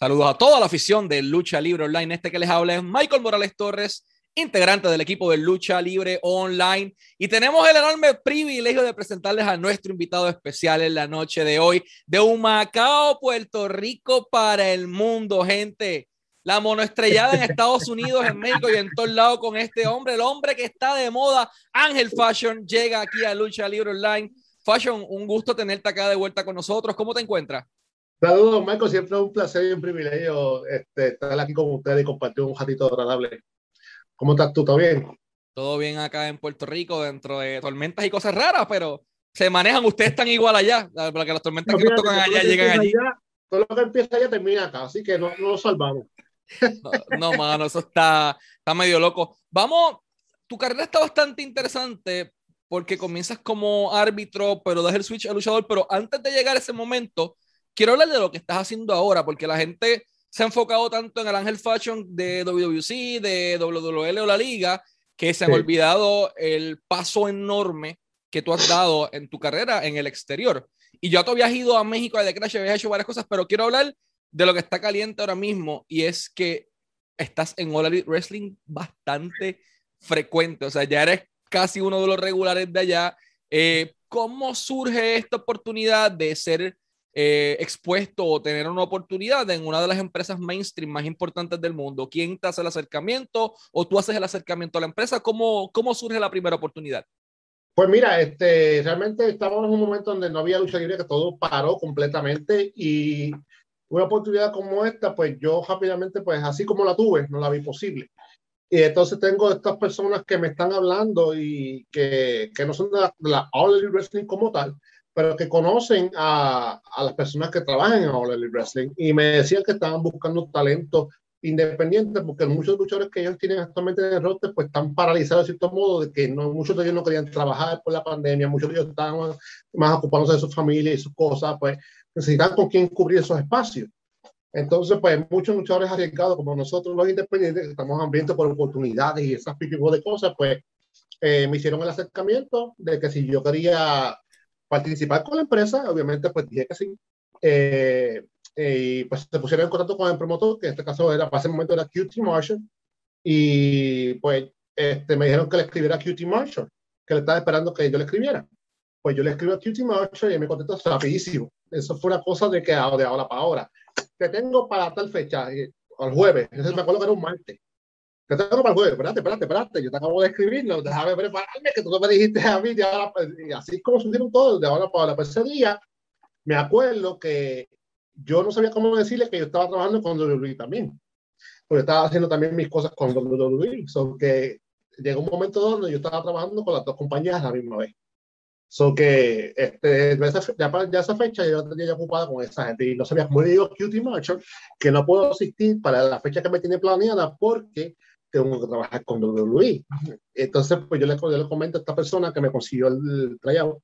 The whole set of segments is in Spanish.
Saludos a toda la afición de Lucha Libre Online. Este que les habla es Michael Morales Torres, integrante del equipo de Lucha Libre Online. Y tenemos el enorme privilegio de presentarles a nuestro invitado especial en la noche de hoy, de Humacao, Puerto Rico para el mundo, gente. La monoestrellada en Estados Unidos, en México y en todos lados con este hombre, el hombre que está de moda, Ángel Fashion, llega aquí a Lucha Libre Online. Fashion, un gusto tenerte acá de vuelta con nosotros. ¿Cómo te encuentras? Saludos, Marco. Siempre es un placer y un privilegio este, estar aquí con ustedes y compartir un ratito agradable. ¿Cómo estás tú? ¿Todo bien? Todo bien acá en Puerto Rico, dentro de tormentas y cosas raras, pero se manejan. Ustedes están igual allá, para que las tormentas que nos tocan allá llegan allí. todo lo que empieza allá termina acá, así que no, no lo salvamos. No, mano, eso está, está medio loco. Vamos, tu carrera está bastante interesante porque comienzas como árbitro, pero das el switch al luchador, pero antes de llegar a ese momento, quiero hablar de lo que estás haciendo ahora, porque la gente se ha enfocado tanto en el Ángel Fashion de WWC, de WWL o la Liga, que se han olvidado el paso enorme que tú has dado en tu carrera en el exterior. Y yo todavía has ido a México de Crash, habías hecho varias cosas, pero quiero hablar de lo que está caliente ahora mismo y es que estás en All Elite Wrestling bastante frecuente, o sea, ya eres casi uno de los regulares de allá. Eh, ¿Cómo surge esta oportunidad de ser eh, expuesto o tener una oportunidad en una de las empresas mainstream más importantes del mundo? ¿Quién te hace el acercamiento o tú haces el acercamiento a la empresa? ¿Cómo, cómo surge la primera oportunidad? Pues mira, este, realmente estábamos en un momento donde no había lucha libre, que todo paró completamente y una oportunidad como esta, pues yo rápidamente, pues así como la tuve, no la vi posible. Y entonces tengo estas personas que me están hablando y que, que no son de la, de la All como tal, pero que conocen a, a las personas que trabajan en All Elite Wrestling y me decían que estaban buscando talento independiente porque muchos luchadores que ellos tienen actualmente en el roster pues están paralizados de cierto modo de que no, muchos de ellos no querían trabajar por la pandemia, muchos de ellos estaban más ocupándose de su familia y sus cosas, pues necesitan con quién cubrir esos espacios. Entonces, pues muchos luchadores arriesgados como nosotros los independientes, que estamos hambrientos por oportunidades y esas tipo de cosas, pues eh, me hicieron el acercamiento de que si yo quería participar con la empresa, obviamente pues dije que sí. Eh, eh, pues se pusieron en contacto con el promotor, que en este caso era, para ese momento era QT Marshall, y pues este, me dijeron que le escribiera a QT Marshall, que le estaba esperando que yo le escribiera. Pues yo le escribo a QT Marshall y me contestó rapidísimo. Eso fue una cosa de que de ahora para ahora. Te tengo para tal fecha, el jueves, entonces me acuerdo que era un martes. Te tengo para el jueves, espérate, espérate, espérate, yo te acabo de escribir, no, déjame prepararme, que tú me dijiste a mí, de ahora, y así como surgieron todos, de ahora para. Pues ese día, me acuerdo que yo no sabía cómo decirle que yo estaba trabajando con WWE también, porque estaba haciendo también mis cosas con WWE, so que llegó un momento donde yo estaba trabajando con las dos compañías a la misma vez. So que este, ya, ya esa fecha yo tenía ya ocupada con esa gente y no sabía cómo le digo Cutie Marshall que no puedo asistir para la fecha que me tiene planeada porque tengo que trabajar con WWE. Entonces, pues yo le, yo le comento a esta persona que me consiguió el tryout.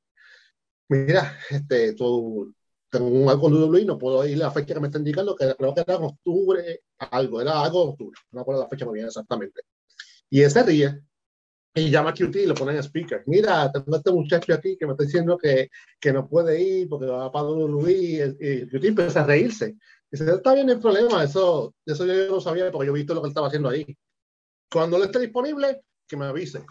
Mira, este, tú, tengo algo con WWE, no puedo ir a la fecha que me está indicando, que creo que era en octubre, algo, era algo de octubre, no me acuerdo la fecha muy bien exactamente. Y ese día, y llama a QT y lo ponen en speaker. Mira, tengo este muchacho aquí que me está diciendo que, que no puede ir porque va para WWE y, y QT empieza a reírse. Dice, está bien el problema, eso, eso yo no sabía porque yo he visto lo que él estaba haciendo ahí. Cuando él esté disponible, que me avise.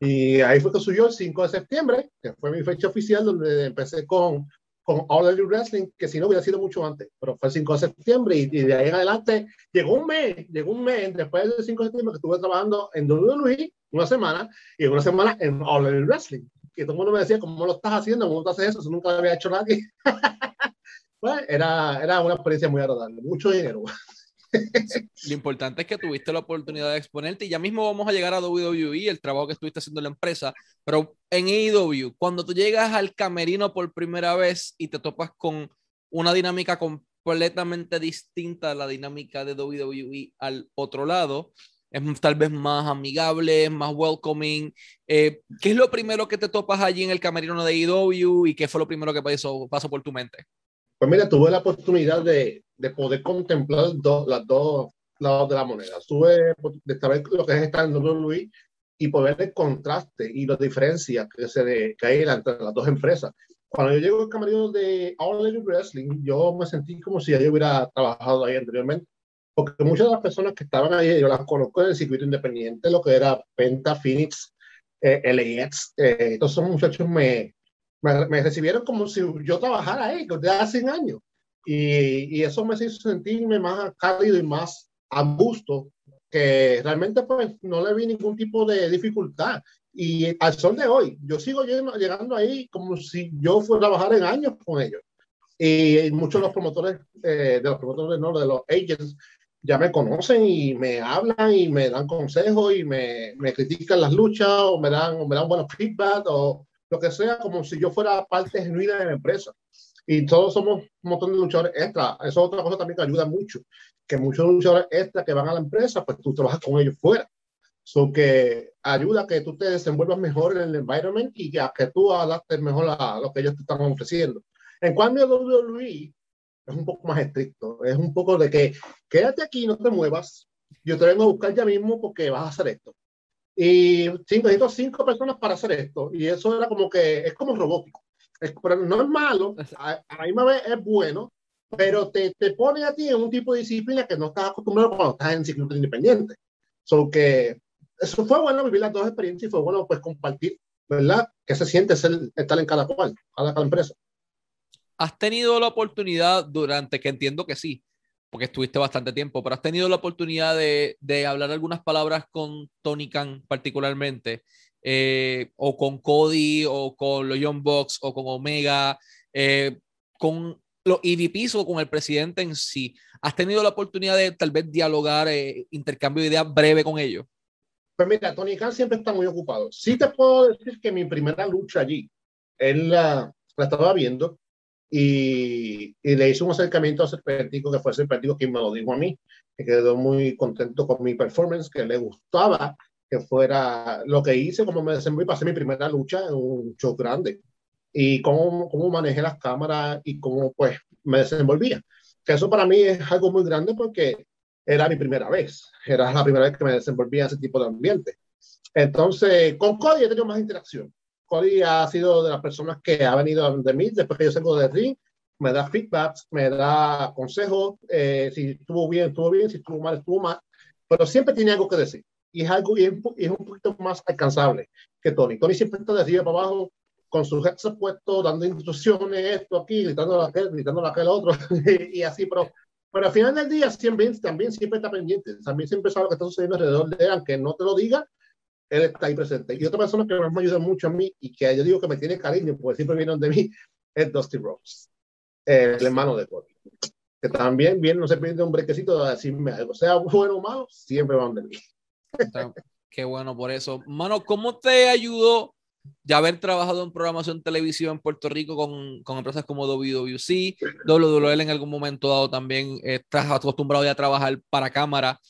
Y ahí fue que subió el 5 de septiembre, que fue mi fecha oficial, donde empecé con, con All Elite Wrestling, que si no hubiera sido mucho antes, pero fue el 5 de septiembre y, y, de ahí en adelante llegó un mes, llegó un mes después del 5 de septiembre que estuve trabajando en WWE una semana y una semana en All Elite Wrestling. Y todo el mundo me decía, ¿cómo lo estás haciendo? ¿Cómo estás haces eso? Eso nunca lo había hecho nadie. pues era, era una experiencia muy agradable, mucho dinero. Lo importante es que tuviste la oportunidad de exponerte y ya mismo vamos a llegar a WWE, el trabajo que estuviste haciendo en la empresa, pero en AEW, cuando tú llegas al camerino por primera vez y te topas con una dinámica completamente distinta a la dinámica de WWE al otro lado, es tal vez más amigable, más welcoming. Eh, ¿Qué es lo primero que te topas allí en el camerino de AEW y qué fue lo primero que pasó, pasó por tu mente? Pues mira, tuve la oportunidad de, de poder contemplar do, las dos lados de la moneda. Tuve de saber lo que es estar en WWE y poder el contraste y las diferencias que, se de, que hay entre las dos empresas. cuando yo llego al camerino de All Elite Wrestling, yo me sentí como si yo hubiera trabajado ahí anteriormente. Porque muchas de las personas que estaban ahí, yo las conozco en el circuito independiente, lo que era Penta, Phoenix, eh, LAX. Eh, muchachos me, me, me, recibieron como si yo trabajara ahí, desde hace años. Y, y, eso me hizo sentirme más cálido y más a gusto, que realmente pues no le vi ningún tipo de dificultad. Y al sol de hoy, yo sigo llegando ahí como si yo fuera a trabajar en años con ellos. Y muchos de los promotores, eh, de los promotores, no, de los agents, ya me conocen y me hablan y me dan consejos y me, me critican las luchas o me dan, me dan buenos feedback o lo que sea, como si yo fuera parte genuina de la empresa. Y todos somos un montón de luchadores extra. Eso es otra cosa también que ayuda mucho, que muchos luchadores extra que van a la empresa, pues tú trabajas con ellos fuera. So que ayuda a que tú te desenvuelvas mejor en el environment y a que tú adaptes mejor a lo que ellos te están ofreciendo. En cuanto a WWE, es un poco más estricto. Es un poco de que quédate aquí, no te muevas. Yo te vengo a buscar ya mismo porque vas a hacer esto. Y cinco, necesito cinco personas para hacer esto. Y eso era como que es como robótico. Es, pero no es malo, a, a la misma vez es bueno, pero te, te pone a ti en un tipo de disciplina que no estás acostumbrado cuando estás en ciclo independiente. So que eso fue bueno vivir las dos experiencias y fue bueno pues compartir, ¿verdad? ¿Qué se siente ser, estar en cada cual, cada, cada empresa? ¿Has tenido la oportunidad durante, que entiendo que sí, porque estuviste bastante tiempo, pero has tenido la oportunidad de, de hablar algunas palabras con Tony Khan particularmente, eh, o con Cody, o con los Young Bucks, o con Omega, eh, con los EVPs o con el presidente en sí? ¿Has tenido la oportunidad de tal vez dialogar, eh, intercambio de ideas breve con ellos? Pues mira, Tony Khan siempre está muy ocupado. Sí te puedo decir que mi primera lucha allí, él la, la estaba viendo y, y, le hizo un acercamiento a Serpentico, que fue Serpentico quien me lo dijo a mí, que quedó muy contento con mi performance, que le gustaba que fuera lo que hice, como me desenvolví para hacer mi primera lucha en un show grande y cómo, cómo manejé las cámaras y cómo pues me desenvolvía. Que eso para mí es algo muy grande porque era mi primera vez, era la primera vez que me desenvolvía en ese tipo de ambiente. Entonces, con Cody he tenido más interacción. Cody ha sido de las personas que ha venido de mí después que yo salgo de ring, me da feedbacks, me da consejos, eh, si estuvo bien, estuvo bien, si estuvo mal, estuvo mal, pero siempre tiene algo que decir. Y es algo y es, y es un poquito más alcanzable que Tony. Tony siempre está de arriba para abajo con sus headsets puestos, dando instrucciones, esto aquí, gritando a aquel, gritando a aquel otro, y, y así, pero pero al final del día siempre, también siempre está pendiente, también siempre sabe lo que está sucediendo alrededor de él, aunque no te lo diga, él está ahí presente. Y otra persona que me ayuda mucho a mí y que yo digo que me tiene cariño, porque siempre vienen de mí, es Dusty Rhodes, el hermano de Cody. Que también viene, no se pierde un brequecito de decirme algo, sea bueno o malo, siempre van de mí. Qué bueno por eso. Mano, ¿cómo te ayudó ya haber trabajado en programación televisión en Puerto Rico con, con empresas como WWC, WWL en algún momento dado también estás acostumbrado ya a trabajar para cámara.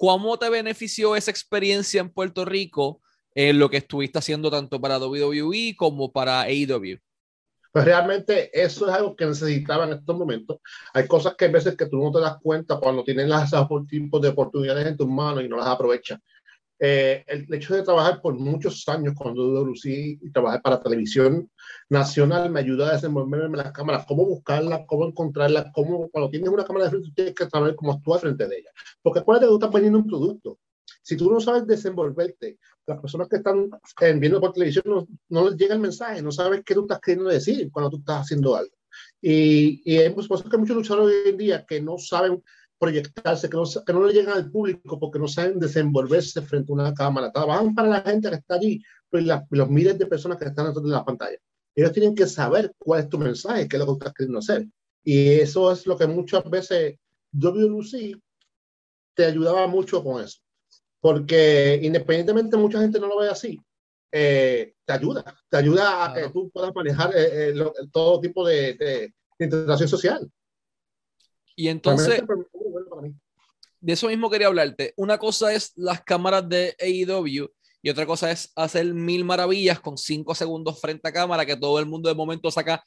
¿Cómo te benefició esa experiencia en Puerto Rico en lo que estuviste haciendo tanto para WWE como para AEW? Pues realmente eso es algo que necesitaba en estos momentos. Hay cosas que a veces que tú no te das cuenta cuando tienes las tipos de oportunidades en tus manos y no las aprovechas. Eh, el hecho de trabajar por muchos años con WWC y trabajar para televisión nacional me ayuda a desenvolverme en las cámaras, cómo buscarlas, cómo encontrarlas, cómo cuando tienes una cámara de frente tienes que saber cómo actuar frente de ella. Porque acuérdate que tú estás vendiendo un producto. Si tú no sabes desenvolverte, las personas que están eh, viendo por televisión no, no, les llega el mensaje, no sabes qué tú estás queriendo decir cuando tú estás haciendo algo. Y, y hay pues, que muchos luchadores hoy en día que no saben proyectarse, que no, que no le llegan al público porque no saben desenvolverse frente a una cámara. Trabajan para la gente que está allí, pero la, los miles de personas que están detrás de la pantalla. Ellos tienen que saber cuál es tu mensaje, qué es lo que estás queriendo hacer. Y eso es lo que muchas veces WLC te ayudaba mucho con eso. Porque independientemente mucha gente no lo ve así, eh, te ayuda, te ayuda a claro. que tú puedas manejar eh, eh, lo, todo tipo de, de, de interacción social. Y entonces, de eso mismo quería hablarte. Una cosa es las cámaras de AEW y otra cosa es hacer mil maravillas con cinco segundos frente a cámara que todo el mundo de momento saca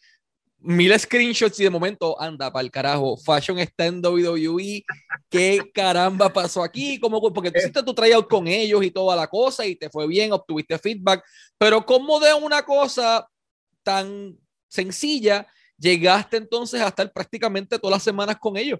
mil screenshots y de momento anda para el carajo. Fashion está en WWE. ¿Qué caramba pasó aquí? ¿Cómo, porque tú hiciste tu tryout con ellos y toda la cosa y te fue bien, obtuviste feedback. Pero, ¿cómo de una cosa tan sencilla, llegaste entonces a estar prácticamente todas las semanas con ellos.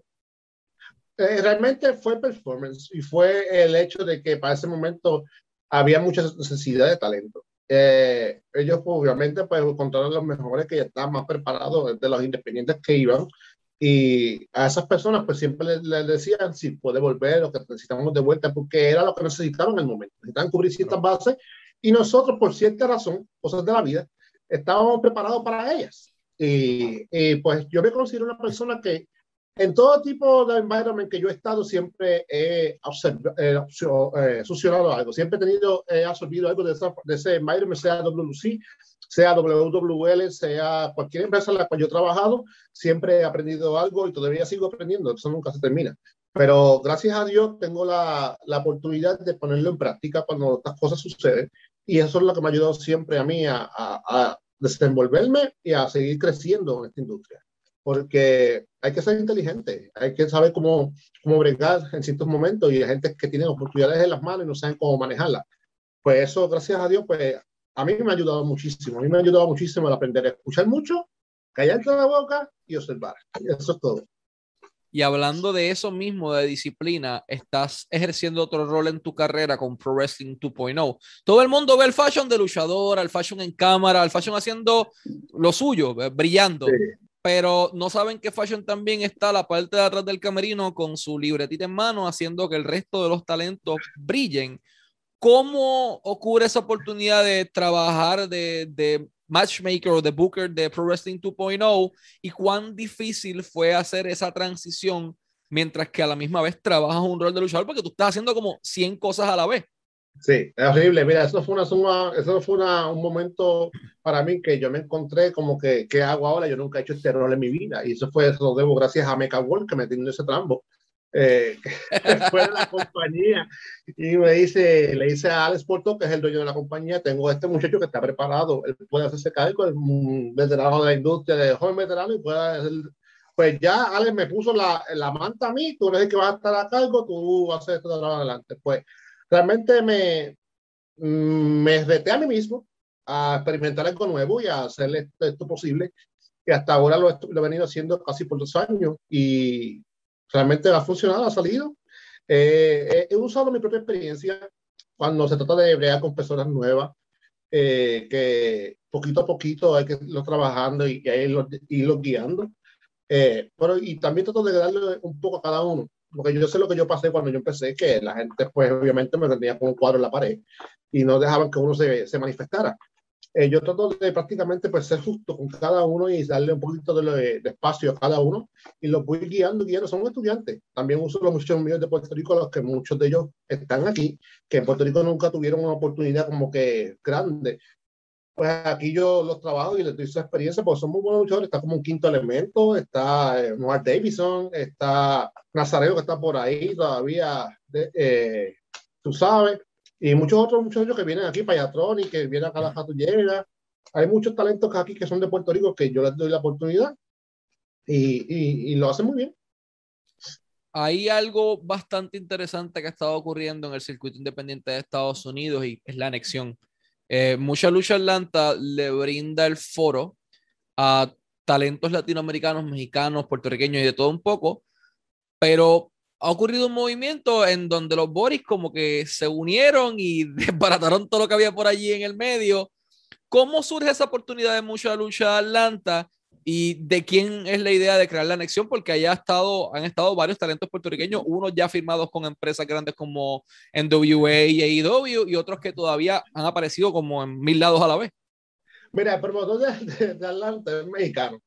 Eh, realmente fue performance y fue el hecho de que para ese momento había mucha necesidad de talento. Eh, ellos obviamente pues encontraron los mejores que ya estaban más preparados de los independientes que iban y a esas personas pues siempre les, decían si puede volver o que necesitamos de vuelta porque era lo que necesitaban en el momento. Necesitaban cubrir ciertas bases y nosotros por cierta razón, cosas de la vida, estábamos preparados para ellas. Y, y pues yo me considero una persona que en todo tipo de environment que yo he estado, siempre he eh, succionado algo. Siempre he tenido, he absorbido algo de, de ese environment, sea WC, sea WWL, sea cualquier empresa en la cual yo he trabajado, siempre he aprendido algo y todavía sigo aprendiendo. Eso nunca se termina. Pero gracias a Dios tengo la, la oportunidad de ponerlo en práctica cuando estas cosas suceden. Y eso es lo que me ha ayudado siempre a mí a, a, a desenvolverme y a seguir creciendo en esta industria porque hay que ser inteligente, hay que saber cómo, cómo bregar en ciertos momentos y hay gente que tiene oportunidades en las manos y no saben cómo manejarlas. Pues eso, gracias a Dios, pues a mí me ha ayudado muchísimo, a mí me ha ayudado muchísimo a aprender a escuchar mucho, callarte la boca y observar. Eso es todo. Y hablando de eso mismo, de disciplina, estás ejerciendo otro rol en tu carrera con Pro Wrestling 2.0. Todo el mundo ve el fashion de luchador, el fashion en cámara, el fashion haciendo lo suyo, eh, brillando. Sí pero no saben que Fashion también está la parte de atrás del camerino con su libretita en mano, haciendo que el resto de los talentos brillen. ¿Cómo ocurre esa oportunidad de trabajar de, de matchmaker o de booker de Pro Wrestling 2.0 y cuán difícil fue hacer esa transición mientras que a la misma vez trabajas un rol de luchador porque tú estás haciendo como 100 cosas a la vez? Sí, es horrible. Mira, eso fue, una, suma, eso fue una, un momento para mí que yo me encontré como que, ¿qué hago ahora? Yo nunca he hecho este rol en mi vida. Y eso fue, eso lo debo gracias a Mecha World que me dio ese trambo. Eh, de la compañía y me dice, le dice a Alex Porto, que es el dueño de la compañía, tengo este muchacho que está preparado, él puede hacerse cargo, es un veterano de la industria, de joven veterano y puede hacer, pues ya Alex me puso la, la manta a mí, tú eres el que vas a estar a cargo, tú a hacer esto de adelante. Pues realmente me, me reté a mí mismo a experimentar algo nuevo y a hacer esto, posible. Y hasta ahora lo, he venido haciendo casi por dos años y realmente ha funcionado, ha salido. Eh, he, usado mi propia experiencia cuando se trata de bregar con personas nuevas, eh, que poquito a poquito hay que irlo trabajando y, irlo, irlo guiando. Eh, pero, y también trato de darle un poco a cada uno porque yo sé lo que yo pasé cuando yo empecé, que la gente, pues obviamente me tenía con un cuadro en la pared y no dejaban que uno se, se manifestara. Eh, yo trato de prácticamente pues, ser justo con cada uno y darle un poquito de, de, espacio a cada uno y los voy guiando, guiando. Son estudiantes. También uso los muchos míos de Puerto Rico, los que muchos de ellos están aquí, que en Puerto Rico nunca tuvieron una oportunidad como que grande pues aquí yo los trabajo y les doy su experiencia, porque son muy buenos luchadores. Está como un quinto elemento, está eh, Noah Davison, está Nazareo que está por ahí todavía, eh, tú sabes, y muchos otros muchachos que vienen aquí, Payatron y que vienen acá a la Jatullega. Hay muchos talentos aquí que son de Puerto Rico que yo les doy la oportunidad y, y, y lo hacen muy bien. Hay algo bastante interesante que ha estado ocurriendo en el circuito independiente de Estados Unidos y es la anexión eh, mucha Lucha Atlanta le brinda el foro a talentos latinoamericanos, mexicanos, puertorriqueños y de todo un poco, pero ha ocurrido un movimiento en donde los Boris como que se unieron y desbarataron todo lo que había por allí en el medio. ¿Cómo surge esa oportunidad de mucha lucha Atlanta? Y de quién es la idea de crear la anexión, porque allá ha estado, han estado varios talentos puertorriqueños, unos ya firmados con empresas grandes como NWA y AEW, y otros que todavía han aparecido como en mil lados a la vez. Mira, el promotor de, de, Atlanta es mexicano.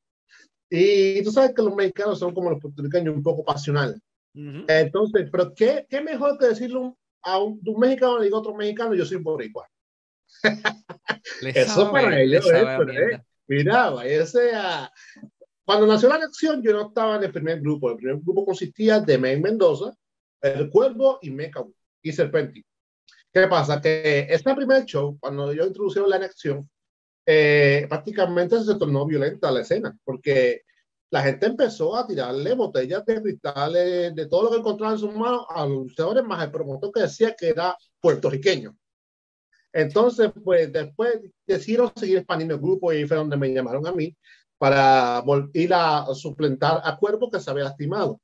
Y tú sabes que los mexicanos son como los puertorriqueños, un poco pasional. Entonces, pero ¿qué, ¿qué, mejor que decirle a un, mexicano le digo a otro mexicano, yo soy boricua? Eso para ellos es, Mira, ese a... Cuando nació la elección, yo no estaba en el primer grupo. El primer grupo consistía de May Mendoza, El Cuervo y Meca y Serpenti. ¿Qué pasa? Que este primer show, cuando yo introducí la elección, eh, prácticamente se tornó violenta la escena, porque la gente empezó a tirarle botellas de cristales, de todo lo que encontraba en sus manos a los luchadores, más el promotor que decía que era puertorriqueño. Entonces, pues después decidieron seguir expandiendo el grupo y fue donde me llamaron a mí para ir a suplentar a Cuervo que se había lastimado.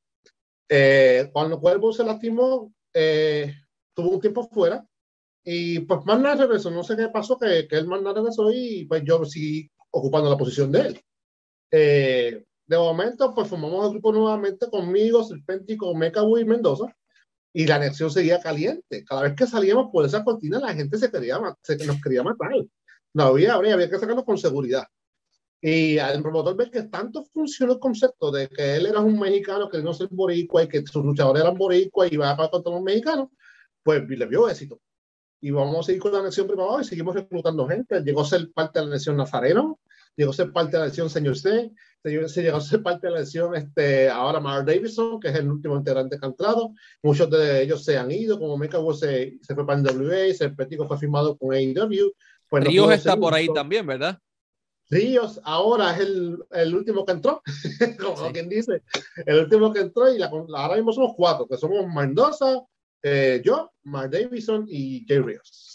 Eh, cuando Cuervo se lastimó, eh, tuvo un tiempo fuera y pues más nada regresó. No sé qué pasó, que, que él más nada regresó y pues yo seguí ocupando la posición de él. Eh, de momento, pues formamos el grupo nuevamente conmigo, Serpéntico, Meca y Mendoza y la anexión seguía caliente. Cada vez que salíamos por esa cortina, la gente se quería, se, nos quería matar. No había, había, había que sacarnos con seguridad. Y al promotor ver que tanto funcionó el concepto de que él era un mexicano que no ser boricua y que sus luchadores eran boricua y iba a contra los mexicanos, pues le vio éxito. Y vamos a seguir con la anexión privada y seguimos reclutando gente. Llegó a ser parte de la anexión Nazareno, llegó a ser parte de la anexión Señor C, se llegó a ser parte de la elección este, ahora Mark Davidson, que es el último integrante que ha entrado. Muchos de ellos se han ido, como Mika se, se fue para el WA, Serpentico fue firmado con AEW. Pues Ríos está por ahí también, ¿verdad? Ríos ahora es el, el último que entró, como quien dice, el último que entró y la, ahora mismo somos cuatro, que somos Mendoza, eh, yo, Mark Davidson y Jay Ríos.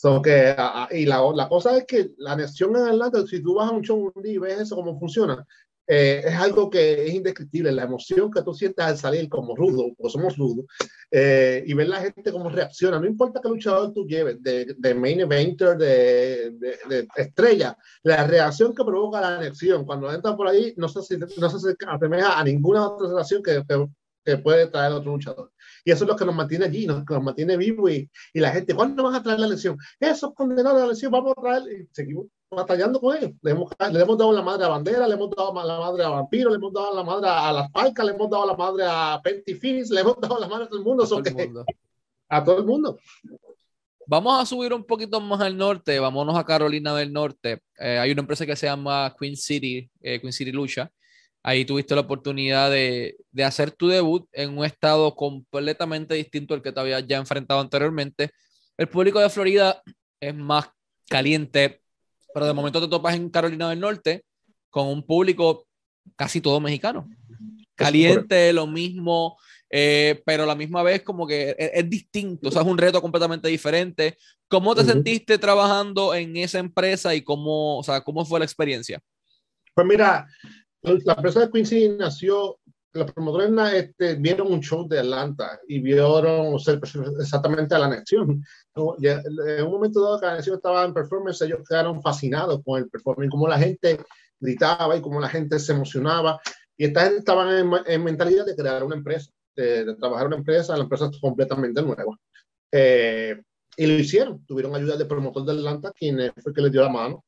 So que, y la, la, cosa es que la anexión en Atlanta, si tú vas a un show un día y ves eso cómo funciona, eh, es algo que es indescriptible. La emoción que tú sientes al salir como rudo, porque somos rudos, eh, y ver la gente cómo reacciona. No importa qué luchador tú lleves, de, de main eventer, de, de, estrella, la reacción que provoca la anexión cuando entran por ahí no se, no se asemeja a ninguna otra relación que, que, que puede traer otro luchador. Y eso es lo que nos mantiene allí, nos, nos mantiene vivos y, y, la gente, ¿cuándo vas a traer la lesión? Esos condenados a la lesión, vamos a traer, y seguimos batallando con ellos. Le hemos, le hemos dado la madre a Bandera, le hemos dado la madre a Vampiro, le hemos dado la madre a las Palcas, le hemos dado la madre a Penty Finis, le hemos dado la madre a todo el mundo. A todo, el mundo. a todo el mundo. Vamos a subir un poquito más al norte, vámonos a Carolina del Norte. Eh, hay una empresa que se llama Queen City, eh, Queen City Lucha, Ahí tuviste la oportunidad de, de, hacer tu debut en un estado completamente distinto al que te habías ya enfrentado anteriormente. El público de Florida es más caliente, pero de momento te topas en Carolina del Norte con un público casi todo mexicano. Caliente, lo mismo, eh, pero a la misma vez como que es, distinto, o sea, es un reto completamente diferente. ¿Cómo te sentiste trabajando en esa empresa y cómo, o sea, cómo fue la experiencia? Pues mira, la empresa de Quincy nació, los promotores este, vieron un show de Atlanta y vieron exactamente a la anexión. En un momento dado que la anexión estaba en performance, ellos quedaron fascinados con el performance, cómo la gente gritaba y cómo la gente se emocionaba. Y esta gente estaba en, mentalidad de crear una empresa, de, trabajar una empresa, la empresa es completamente nueva. Eh, y lo hicieron, tuvieron ayuda del promotor de Atlanta, quien fue el que les dio la mano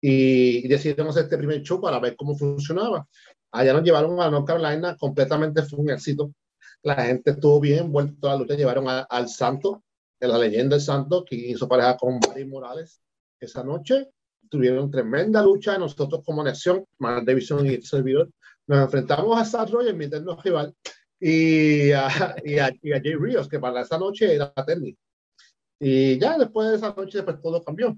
y, decidimos este primer show para ver cómo funcionaba. Allá nos llevaron a North Carolina, completamente fue un éxito. La gente estuvo bien vuelto a la lucha, llevaron al Santo, de la leyenda del Santo, que hizo pareja con Barry Morales esa noche. Tuvieron tremenda lucha, nosotros como nación, más Davidson y el servidor, nos enfrentamos a Seth Roger, mi eterno rival, y a, y, a, y a Jay Rios, que para esa noche era técnico. Y ya después de esa noche, pues todo cambió.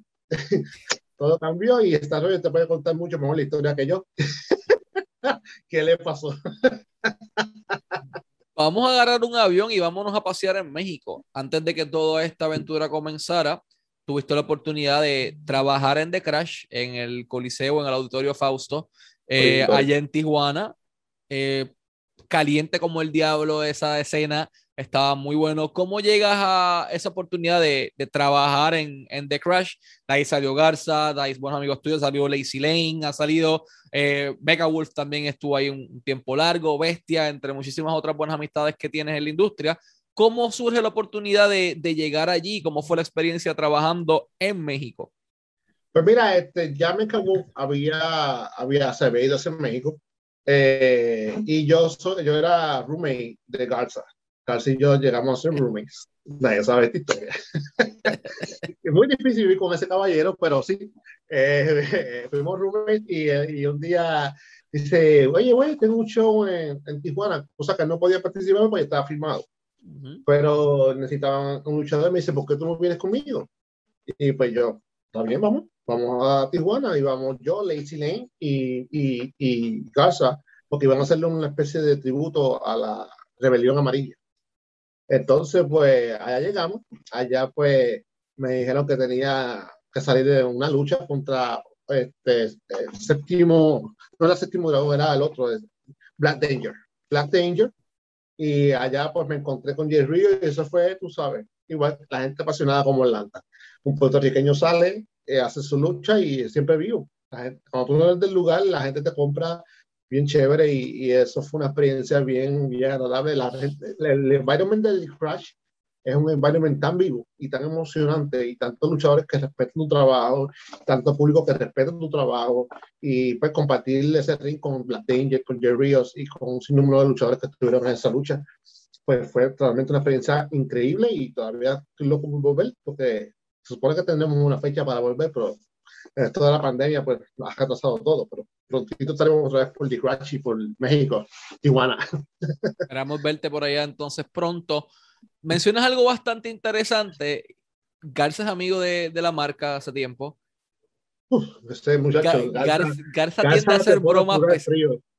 Todo cambió y esta noche te puede contar mucho mejor la historia que yo. ¿Qué le pasó? Vamos a agarrar un avión y vámonos a pasear en México. Antes de que toda esta aventura comenzara, tuviste la oportunidad de trabajar en The Crash, en el Coliseo, en el Auditorio Fausto, eh, allá en Tijuana. Eh, caliente como el diablo esa escena estaba muy bueno. ¿Cómo llegas a esa oportunidad de, de trabajar en, The Crash? De ahí salió Garza, de ahí buenos amigos tuyos, salió Lacey Lane, ha salido eh, Becca Wolf también estuvo ahí un, tiempo largo, Bestia, entre muchísimas otras buenas amistades que tienes en la industria. ¿Cómo surge la oportunidad de, de llegar allí? ¿Cómo fue la experiencia trabajando en México? Pues mira, este, ya me Wolf había, había, se había ido en México eh, y yo, soy, yo era roommate de Garza. Casi yo llegamos a ser roommates. Nadie sabe esta historia. es muy difícil vivir con ese caballero, pero sí. Eh, fuimos roommates y, y, un día dice, oye, güey, tengo un show en, en, Tijuana, cosa que no podía participar porque estaba firmado. Pero necesitaban un luchador y me dice, ¿por qué tú no vienes conmigo? Y pues yo, también vamos, vamos a Tijuana y vamos yo, Lacey Lane y, y, y Garza, porque iban a hacerle una especie de tributo a la rebelión amarilla. Entonces, pues allá llegamos, allá pues me dijeron que tenía que salir de una lucha contra este, el séptimo, no era el séptimo grado, era el otro, Black Danger. Black Danger. Y allá pues me encontré con Jerry Río y eso fue, tú sabes, igual la gente apasionada como Atlanta. Un puertorriqueño sale, eh, hace su lucha y siempre vivo. cuando tú no eres del lugar, la gente te compra bien chévere y, y eso fue una experiencia bien, bien agradable. La el, el environment del Crash es un environment tan vivo y tan emocionante y tantos luchadores que respetan tu trabajo, tanto público que respeta tu trabajo y pues compartir ese ring con Black Danger, con Jerry y con un sinnúmero de luchadores que estuvieron en esa lucha, pues fue realmente una experiencia increíble y todavía estoy loco por volver porque se supone que tenemos una fecha para volver, pero esto de la pandemia pues ha retrasado todo, pero prontito estaremos otra vez por y por México, Tijuana. Esperamos verte por allá entonces pronto mencionas algo bastante interesante. Garza es amigo de, de la marca hace tiempo. este muchacho, Garza, tiende a hacer bromas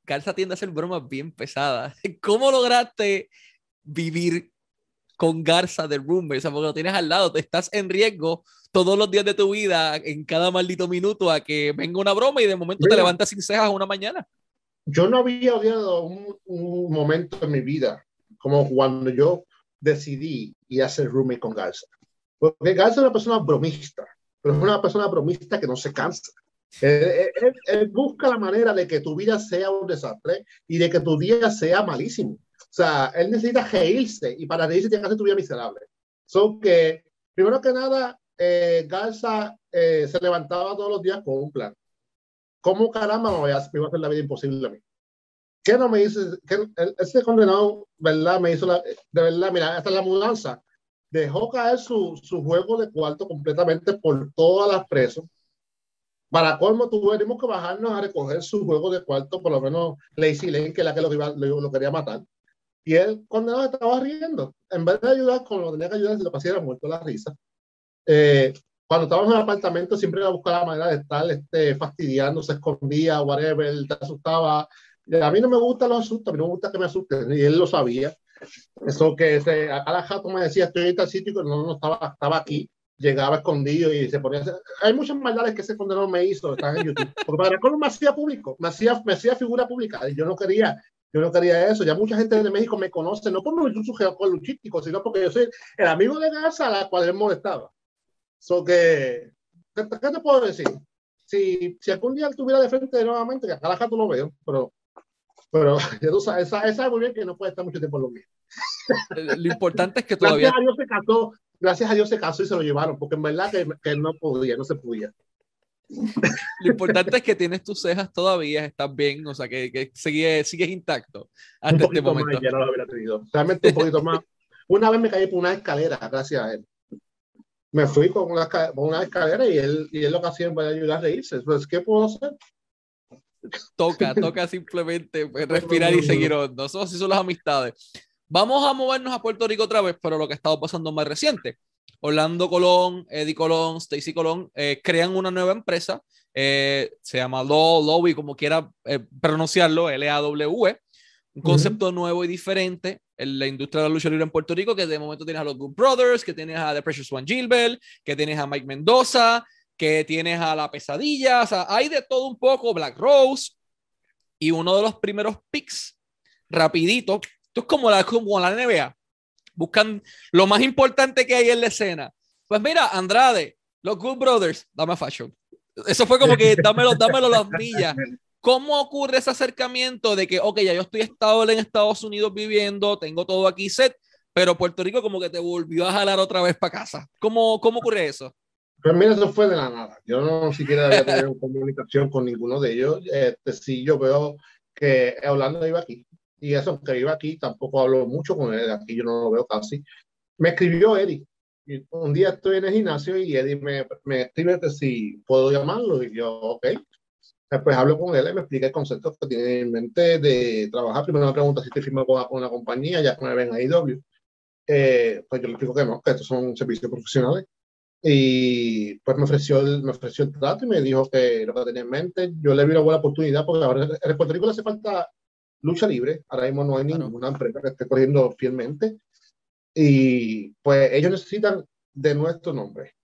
Garza tiende a hacer bromas bien pesadas. ¿Cómo lograste vivir con Garza de roommate? O sea, porque lo tienes al lado, te estás en riesgo todos los días de tu vida, en cada maldito minuto, a que venga una broma y de momento te levantas sin cejas una mañana. Yo no había odiado un, un momento en mi vida como cuando yo decidí ir a hacer roommate con Garza. Porque Garza es una persona bromista, pero es una persona bromista que no se cansa. Él, busca la manera de que tu vida sea un desastre y de que tu día sea malísimo. O sea, él necesita reírse y para reírse tiene que hacer tu vida miserable. So que, primero que nada, eh, Garza eh, se levantaba todos los días con un plan. ¿Cómo caramba me voy a, hacer la vida imposible a mí? ¿Qué no me? Que ese condenado, ¿verdad? Me hizo la, de verdad, mira, hasta la mudanza. Dejó caer su, su juego de cuarto completamente por todas las presos. Para colmo, tuvimos que bajarnos a recoger su juego de cuarto, por lo menos Lacey Lane, que es la que lo, iba, lo, quería matar. Y él, condenado, estaba riendo. En vez de ayudar con lo que tenía que ayudar, se lo pasara muerto la risa. Eh, cuando estábamos en el apartamento, siempre iba a buscar la manera de estar este, fastidiando, se escondía, whatever, te asustaba, a mí no me gusta los asustos, a mí no me gusta que me asusten, y él lo sabía. Eso que ese, a cada jato me decía, estoy en tal sitio, que no, no estaba, estaba aquí, llegaba escondido y se ponía. Hay muchas maldades que ese condenado me hizo, están en YouTube. Porque para cómo me hacía público, me hacía, me hacía figura pública, y yo no quería, yo no quería eso. Ya mucha gente de México me conoce, no por mi sujeto luchístico, sino porque yo soy el amigo de Garza a la cual él molestaba. So que, ¿qué, te puedo decir? Si, si algún día estuviera de frente nuevamente, que a cada jato lo veo, pero pero tú sabes, sabe muy bien que no puede estar mucho tiempo en lo mismo. Lo importante es que todavía. Gracias a Dios se casó, gracias a Dios se casó y se lo llevaron, porque en verdad que, que no podía, no se podía. Lo importante es que tienes tus cejas todavía, estás bien, o sea, que, que sigues, sigues intacto hasta este momento. Más, ya no lo hubiera tenido. Realmente un poquito más. Una vez me caí por una escalera, gracias a él. Me fui con una, con una escalera y él, y él lo que hacía en vez de ayudar a reírse. Pues, ¿qué puedo hacer? toca, toca simplemente pues, respirar y seguir. Eso así son las amistades. Vamos a movernos a Puerto Rico otra vez, pero lo que ha estado pasando más reciente. Orlando Colón, Eddie Colón, Stacy Colón eh, crean una nueva empresa, eh, se llama Law, Lobby, como quiera eh, pronunciarlo, L-A-W-E, un concepto nuevo y diferente en la industria de la lucha libre en Puerto Rico, que de momento tienes a los Good Brothers, que tienes a The Precious One Gilbert, que tienes a Mike Mendoza, que tienes a la pesadilla, o sea, hay de todo un poco, Black Rose, y uno de los primeros picks, rapidito, esto es como la, como la NBA, buscan lo más importante que hay en la escena. Pues mira, Andrade, los Good Brothers, dame fashion. Eso fue como que dámelo, dámelo las millas. ¿Cómo ocurre ese acercamiento de que, ok, ya yo estoy estable en Estados Unidos viviendo, tengo todo aquí set, pero Puerto Rico como que te volvió a jalar otra vez para casa? ¿Cómo, ¿Cómo ocurre eso? Pues mira, eso fue de la nada. Yo no siquiera había tenido comunicación con ninguno de ellos. Este, sí, yo veo que Orlando iba aquí. Y eso, que iba aquí, tampoco hablo mucho con él. Aquí yo no lo veo casi. Me escribió Eddie. Y un día estoy en el gimnasio y Eddie me, me escribe que si puedo llamarlo. Y yo, ok. Después hablo con él y me explica el concepto que tiene en mente de trabajar. Primero me pregunta si estoy firmado con una compañía, ya que me ven a IW. Eh, pues yo le explico que no, que estos son servicios profesionales y pues me ofreció, el, me ofreció el trato y me dijo que lo que tenía en mente, yo le vi una buena oportunidad porque ahora en Puerto Rico le hace falta lucha libre, ahora mismo no hay ninguna empresa que esté corriendo fielmente y pues ellos necesitan de nuestro nombre.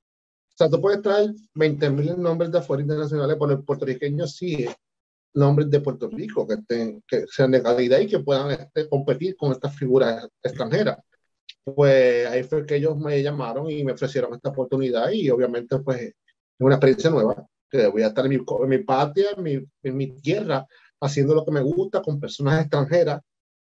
sea, tú puedes traer 20 mil nombres de afuera internacionales, pero el puertorriqueño sí es nombres de Puerto Rico que, estén, que sean de calidad y que puedan este, competir con estas figuras extranjeras. Pues ahí fue que ellos me llamaron y me ofrecieron esta oportunidad y obviamente pues es una experiencia nueva, que voy a estar en mi, en mi patria, en mi, en mi tierra, haciendo lo que me gusta con personas extranjeras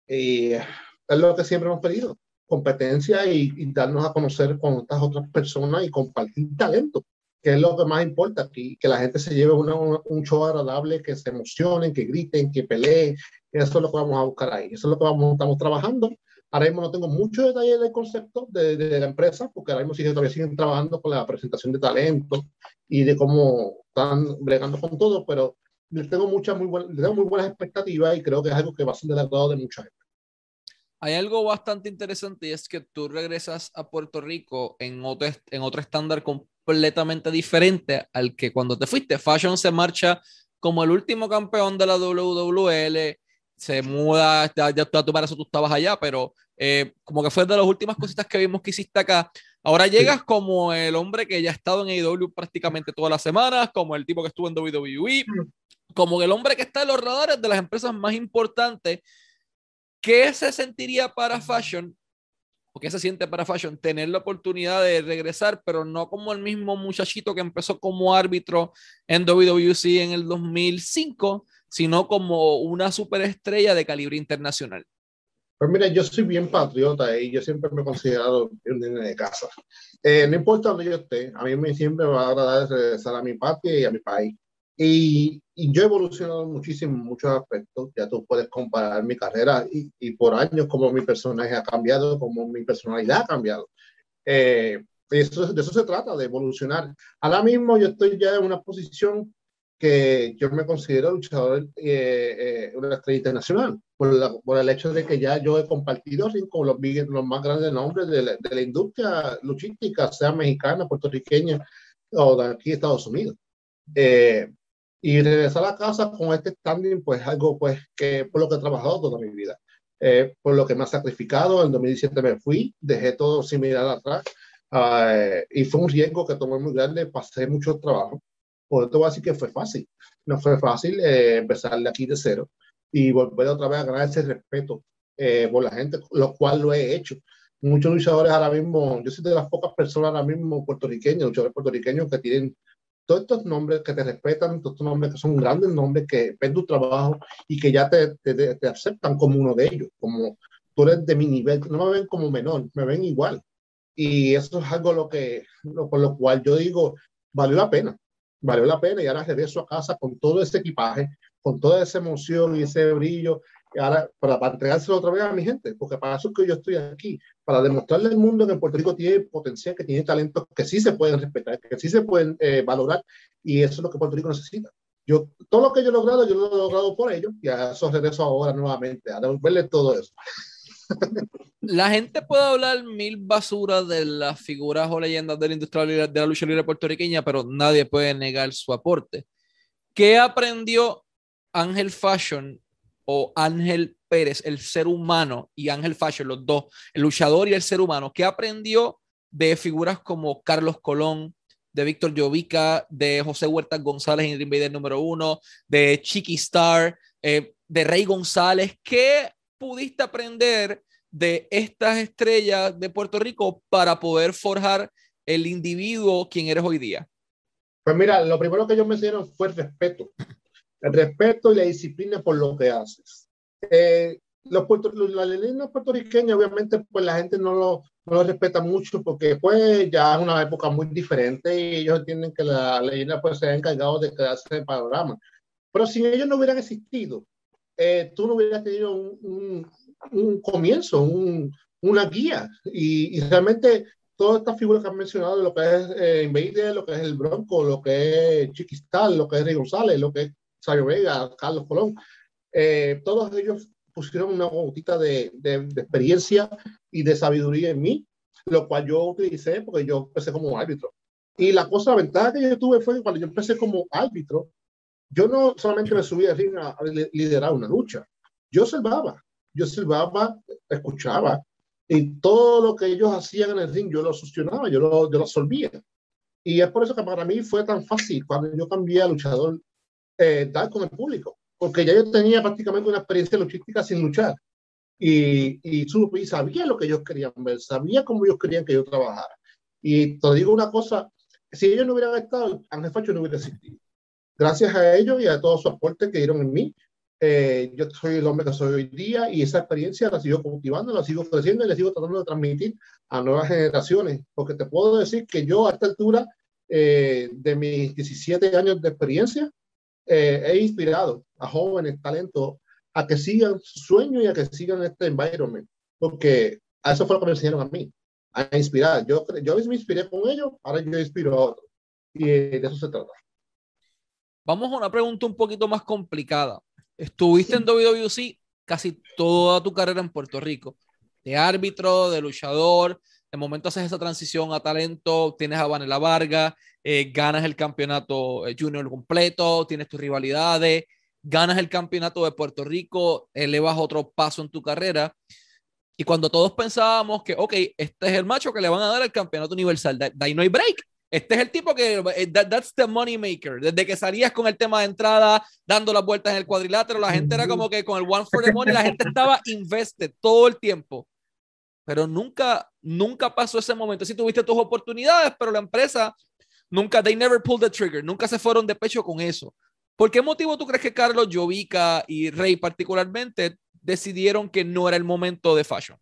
y es lo que siempre hemos pedido, competencia y, y darnos a conocer con estas otras personas y compartir talento que es lo que más importa aquí, que la gente se lleve un show agradable, que se emocionen, que griten, que peleen, eso es lo que vamos a buscar ahí, eso es lo que vamos, estamos trabajando. Ahora mismo no tengo mucho detalle del concepto de, de, la empresa, porque ahora mismo todavía siguen trabajando con la presentación de talento y de cómo están bregando con todo, pero les tengo, muchas muy, buenas, tengo muy buenas expectativas y creo que es algo que va a ser del agrado de mucha gente. Hay algo bastante interesante y es que tú regresas a Puerto Rico en otro, en otro estándar completamente diferente al que cuando te fuiste. Fashion se marcha como el último campeón de la WWL, se muda, ya, ya tú para eso tú estabas allá, pero eh, como que fue de las últimas cositas que vimos que hiciste acá. Ahora llegas como el hombre que ya ha estado en AEW prácticamente todas las semanas, como el tipo que estuvo en WWE, como el hombre que está en los radares de las empresas más importantes. ¿Qué se sentiría para Fashion o qué se siente para Fashion tener la oportunidad de regresar, pero no como el mismo muchachito que empezó como árbitro en WWC en el 2005, sino como una superestrella de calibre internacional? Pues mira, yo soy bien patriota y yo siempre me he considerado un niño de casa. Eh, no importa donde yo esté, a mí me siempre me va a agradar regresar a mi patria y a mi país. Y, yo he evolucionado muchísimo en muchos aspectos. Ya tú puedes comparar mi carrera y, y por años como mi personaje ha cambiado, como mi personalidad ha cambiado. Eh, eso, de eso se trata, de evolucionar. Ahora mismo yo estoy ya en una posición que yo me considero luchador, eh, eh, una estrella internacional, por, la, por, el hecho de que ya yo he compartido con los, los más grandes nombres de la, de la industria luchística, sea mexicana, puertorriqueña o de aquí Estados Unidos. Eh, y regresar a casa con este standing, pues algo pues que por lo que he trabajado toda mi vida, eh, por lo que me ha sacrificado. En 2017 me fui, dejé todo sin mirar atrás uh, y fue un riesgo que tomé muy grande, pasé mucho trabajo. Por eso voy a decir que fue fácil. No fue fácil eh, empezar de aquí de cero y volver otra vez a ganar ese respeto eh, por la gente, lo cual lo he hecho. Muchos luchadores ahora mismo, yo soy de las pocas personas ahora mismo puertorriqueños, luchadores puertorriqueños que tienen todos estos nombres que te respetan, todos estos nombres que son grandes nombres, que ven tu trabajo y que ya te, te, te, aceptan como uno de ellos, como tú eres de mi nivel, no me ven como menor, me ven igual. Y eso es algo lo que, lo, por lo cual yo digo, valió la pena, valió la pena y ahora regreso a casa con todo ese equipaje, con toda esa emoción y ese brillo ahora para, para, entregárselo otra vez a mi gente, porque para eso es que yo estoy aquí, para demostrarle al mundo que Puerto Rico tiene potencial, que tiene talento, que sí se pueden respetar, que sí se pueden eh, valorar, y eso es lo que Puerto Rico necesita. Yo, todo lo que yo he logrado, yo lo he logrado por ellos, y a eso regreso ahora nuevamente, a devolverle todo eso. La gente puede hablar mil basuras de las figuras o leyendas de la industria de la lucha libre puertorriqueña, pero nadie puede negar su aporte. ¿Qué aprendió Ángel Fashion o Ángel Pérez, el ser humano, y Ángel Fashion, los dos, el luchador y el ser humano, ¿qué aprendió de figuras como Carlos Colón, de Víctor Llovica, de José Huerta González en Invader número uno, de Chiqui Star, eh, de Rey González? ¿Qué pudiste aprender de estas estrellas de Puerto Rico para poder forjar el individuo quien eres hoy día? Pues mira, lo primero que ellos me enseñaron fue el respeto el respeto y la disciplina por lo que haces. Eh, los la leyenda puertorriqueña, obviamente, pues la gente no lo, no lo respeta mucho porque pues ya es una época muy diferente y ellos entienden que la leyenda pues se ha encargado de quedarse en panorama. Pero si ellos no hubieran existido, eh, tú no hubieras tenido un, un, un comienzo, un, una guía. Y, y, realmente todas estas figuras que han mencionado, lo que es eh, Invader, lo que es el Bronco, lo que es Chiquistal, lo que es Rey González, lo que es Sabio Vega, Carlos Colón, eh, todos ellos pusieron una gotita de, de, de, experiencia y de sabiduría en mí, lo cual yo utilicé porque yo empecé como árbitro. Y la cosa, la ventaja que yo tuve fue que cuando yo empecé como árbitro, yo no solamente me subí al ring a, a liderar una lucha, yo observaba, yo observaba, escuchaba, y todo lo que ellos hacían en el ring, yo lo succionaba, yo lo, yo lo absorbía. Y es por eso que para mí fue tan fácil cuando yo cambié a luchador eh, dar con el público, porque ya yo tenía prácticamente una experiencia luchística sin luchar. Y, y, y sabía lo que ellos querían ver, sabía cómo ellos querían que yo trabajara. Y te digo una cosa, si ellos no hubieran estado, Ángel Facho no hubiera existido. Gracias a ellos y a todo su aporte que dieron en mí, eh, yo soy el hombre que soy hoy día y esa experiencia la sigo cultivando, la sigo creciendo y la sigo tratando de transmitir a nuevas generaciones, porque te puedo decir que yo a esta altura eh, de mis 17 años de experiencia eh, he inspirado a jóvenes talentos a que sigan su sueño y a que sigan este environment, porque a eso fue lo que me enseñaron a mí, a inspirar. Yo, yo me inspiré con ellos, ahora yo inspiro a otros. Y de eso se trata. Vamos a una pregunta un poquito más complicada. Estuviste en WWC casi toda tu carrera en Puerto Rico, de árbitro, de luchador, de momento haces esa transición a talento, tienes a Vanela Vargas, eh, ganas el campeonato eh, junior completo, tienes tus rivalidades, ganas el campeonato de Puerto Rico, elevas otro paso en tu carrera. Y cuando todos pensábamos que, ok, este es el macho que le van a dar el campeonato universal, de, ahí no hay break. Este es el tipo que, eh, that's the money maker. Desde que salías con el tema de entrada, dando las vueltas en el cuadrilátero, la gente era como que con el one for the money, la gente estaba invested todo el tiempo. Pero nunca, nunca pasó ese momento. Sí tuviste tus oportunidades, pero la empresa nunca, they never pulled the trigger, nunca se fueron de pecho con eso. ¿Por qué motivo tú crees que Carlos, Jovica y Rey particularmente decidieron que no era el momento de fashion?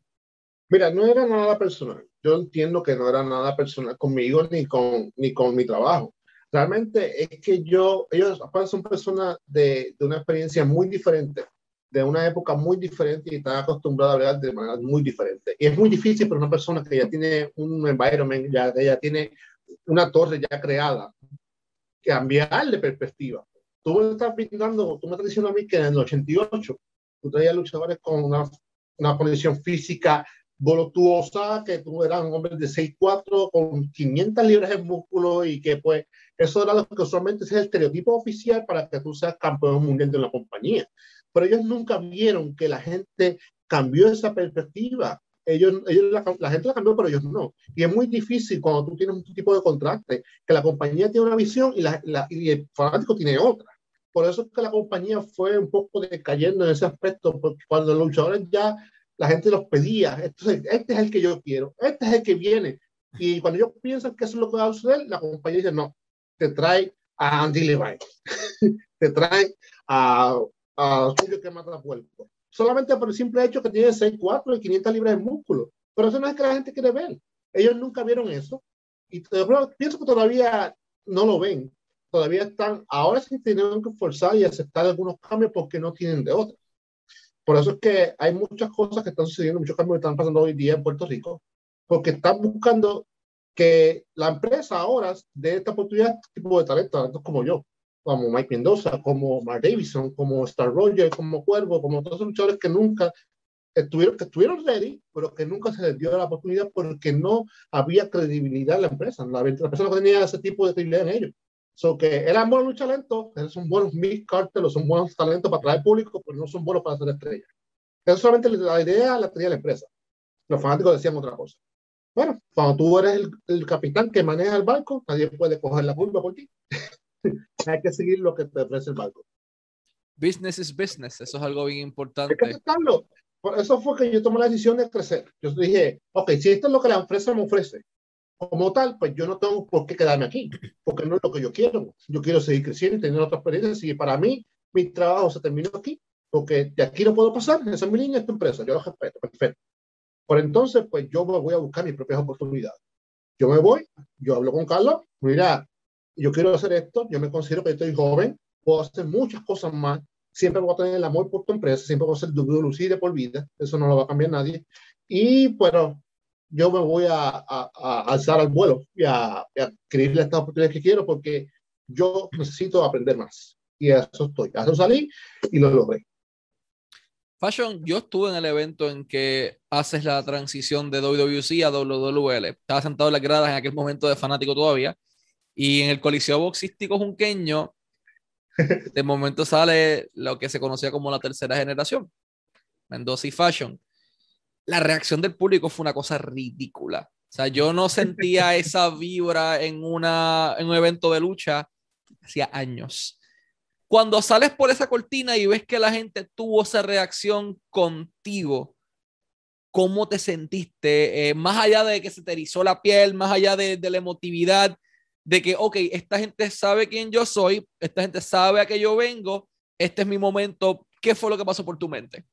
Mira, no era nada personal. Yo entiendo que no era nada personal conmigo ni con, ni con mi trabajo. Realmente es que yo, ellos son personas de, de una experiencia muy diferente, de una época muy diferente y están acostumbrados a hablar de manera muy diferente. Y es muy difícil para una persona que ya tiene un environment, ya, que ya tiene una torre ya creada, cambiar de perspectiva. Tú me estás pintando, tú me estás diciendo a mí que en el 88 tú traías luchadores con una, una condición física voluptuosa, que tú eras un hombre de 6'4 con 500 libras de músculo y que pues eso era lo que usualmente es el estereotipo oficial para que tú seas campeón mundial de la compañía. Pero ellos nunca vieron que la gente cambió esa perspectiva. Ellos, ellos la, gente la cambió, pero ellos no. Y es muy difícil cuando tú tienes un tipo de contraste, que la compañía tiene una visión y, la, y el fanático tiene otra. Por eso es que la compañía fue un poco decayendo en ese aspecto, porque cuando los luchadores ya la gente los pedía. Entonces, este es el que yo quiero, este es el que viene. Y cuando ellos piensan que eso es lo que va a suceder, la compañía dice, no, te trae a Andy Levine, te trae a, a Julio que mata puerco. Solamente por el simple hecho que tiene 6'4 y 500 libras de músculo. Pero eso no es que la gente quiere ver. Ellos nunca vieron eso. Y pienso que todavía no lo ven. Todavía están, ahora sí tienen que forzar y aceptar algunos cambios porque no tienen de otra. Por eso es que hay muchas cosas que están sucediendo, muchos cambios que están pasando hoy día en Puerto Rico, porque están buscando que la empresa ahora dé esta oportunidad a este tipo de talentos, talentos como yo, como Mike Mendoza, como Mark Davidson, como Star Roger, como Cuervo, como todos los luchadores que nunca estuvieron, que estuvieron ready, pero que nunca se les dio la oportunidad porque no había credibilidad en la empresa. La, la persona que tenía ese tipo de credibilidad en ellos. So que eran buenos talentos, son buenos mid cartelos, son buenos talentos para traer público, pero no son buenos para hacer estrellas. Eso solamente la idea la tenía la empresa. Los fanáticos decían otra cosa. Bueno, cuando tú eres el, el capitán que maneja el barco, nadie puede coger la curva por ti. Hay que seguir lo que te ofrece el barco. Business is business, eso es algo bien importante. Hay que Por eso fue que yo tomé la decisión de crecer. Yo dije, ok, si esto es lo que la empresa me ofrece, como tal, pues yo no tengo por qué quedarme aquí, porque no es lo que yo quiero. Yo quiero seguir creciendo y tener otra experiencia. Y para mí, mi trabajo se terminó aquí, porque de aquí no puedo pasar. Esa es mi línea, esta empresa. Yo lo respeto, perfecto. Por entonces, pues yo me voy a buscar mis propias oportunidades. Yo me voy, yo hablo con Carlos, mira, yo quiero hacer esto, yo me considero que estoy joven, puedo hacer muchas cosas más, siempre voy a tener el amor por tu empresa, siempre voy a ser lucir de por vida, eso no lo va a cambiar nadie. Y bueno, yo me voy a, a, alzar al vuelo y a, a escribirle estas oportunidades que quiero porque yo necesito aprender más. Y a eso estoy. A eso salí y lo logré. Fashion, yo estuve en el evento en que haces la transición de WWC a WWL. Estaba sentado en las gradas en aquel momento de fanático todavía. Y en el Coliseo Boxístico Junqueño, de momento sale lo que se conocía como la tercera generación, Mendoza y Fashion la reacción del público fue una cosa ridícula. O sea, yo no sentía esa vibra en, una, en un evento de lucha hacía años. Cuando sales por esa cortina y ves que la gente tuvo esa reacción contigo, ¿cómo te sentiste? Eh, más allá de que se te erizó la piel, más allá de, de, la emotividad, de que, ok, esta gente sabe quién yo soy, esta gente sabe a qué yo vengo, este es mi momento. ¿Qué fue lo que pasó por tu mente?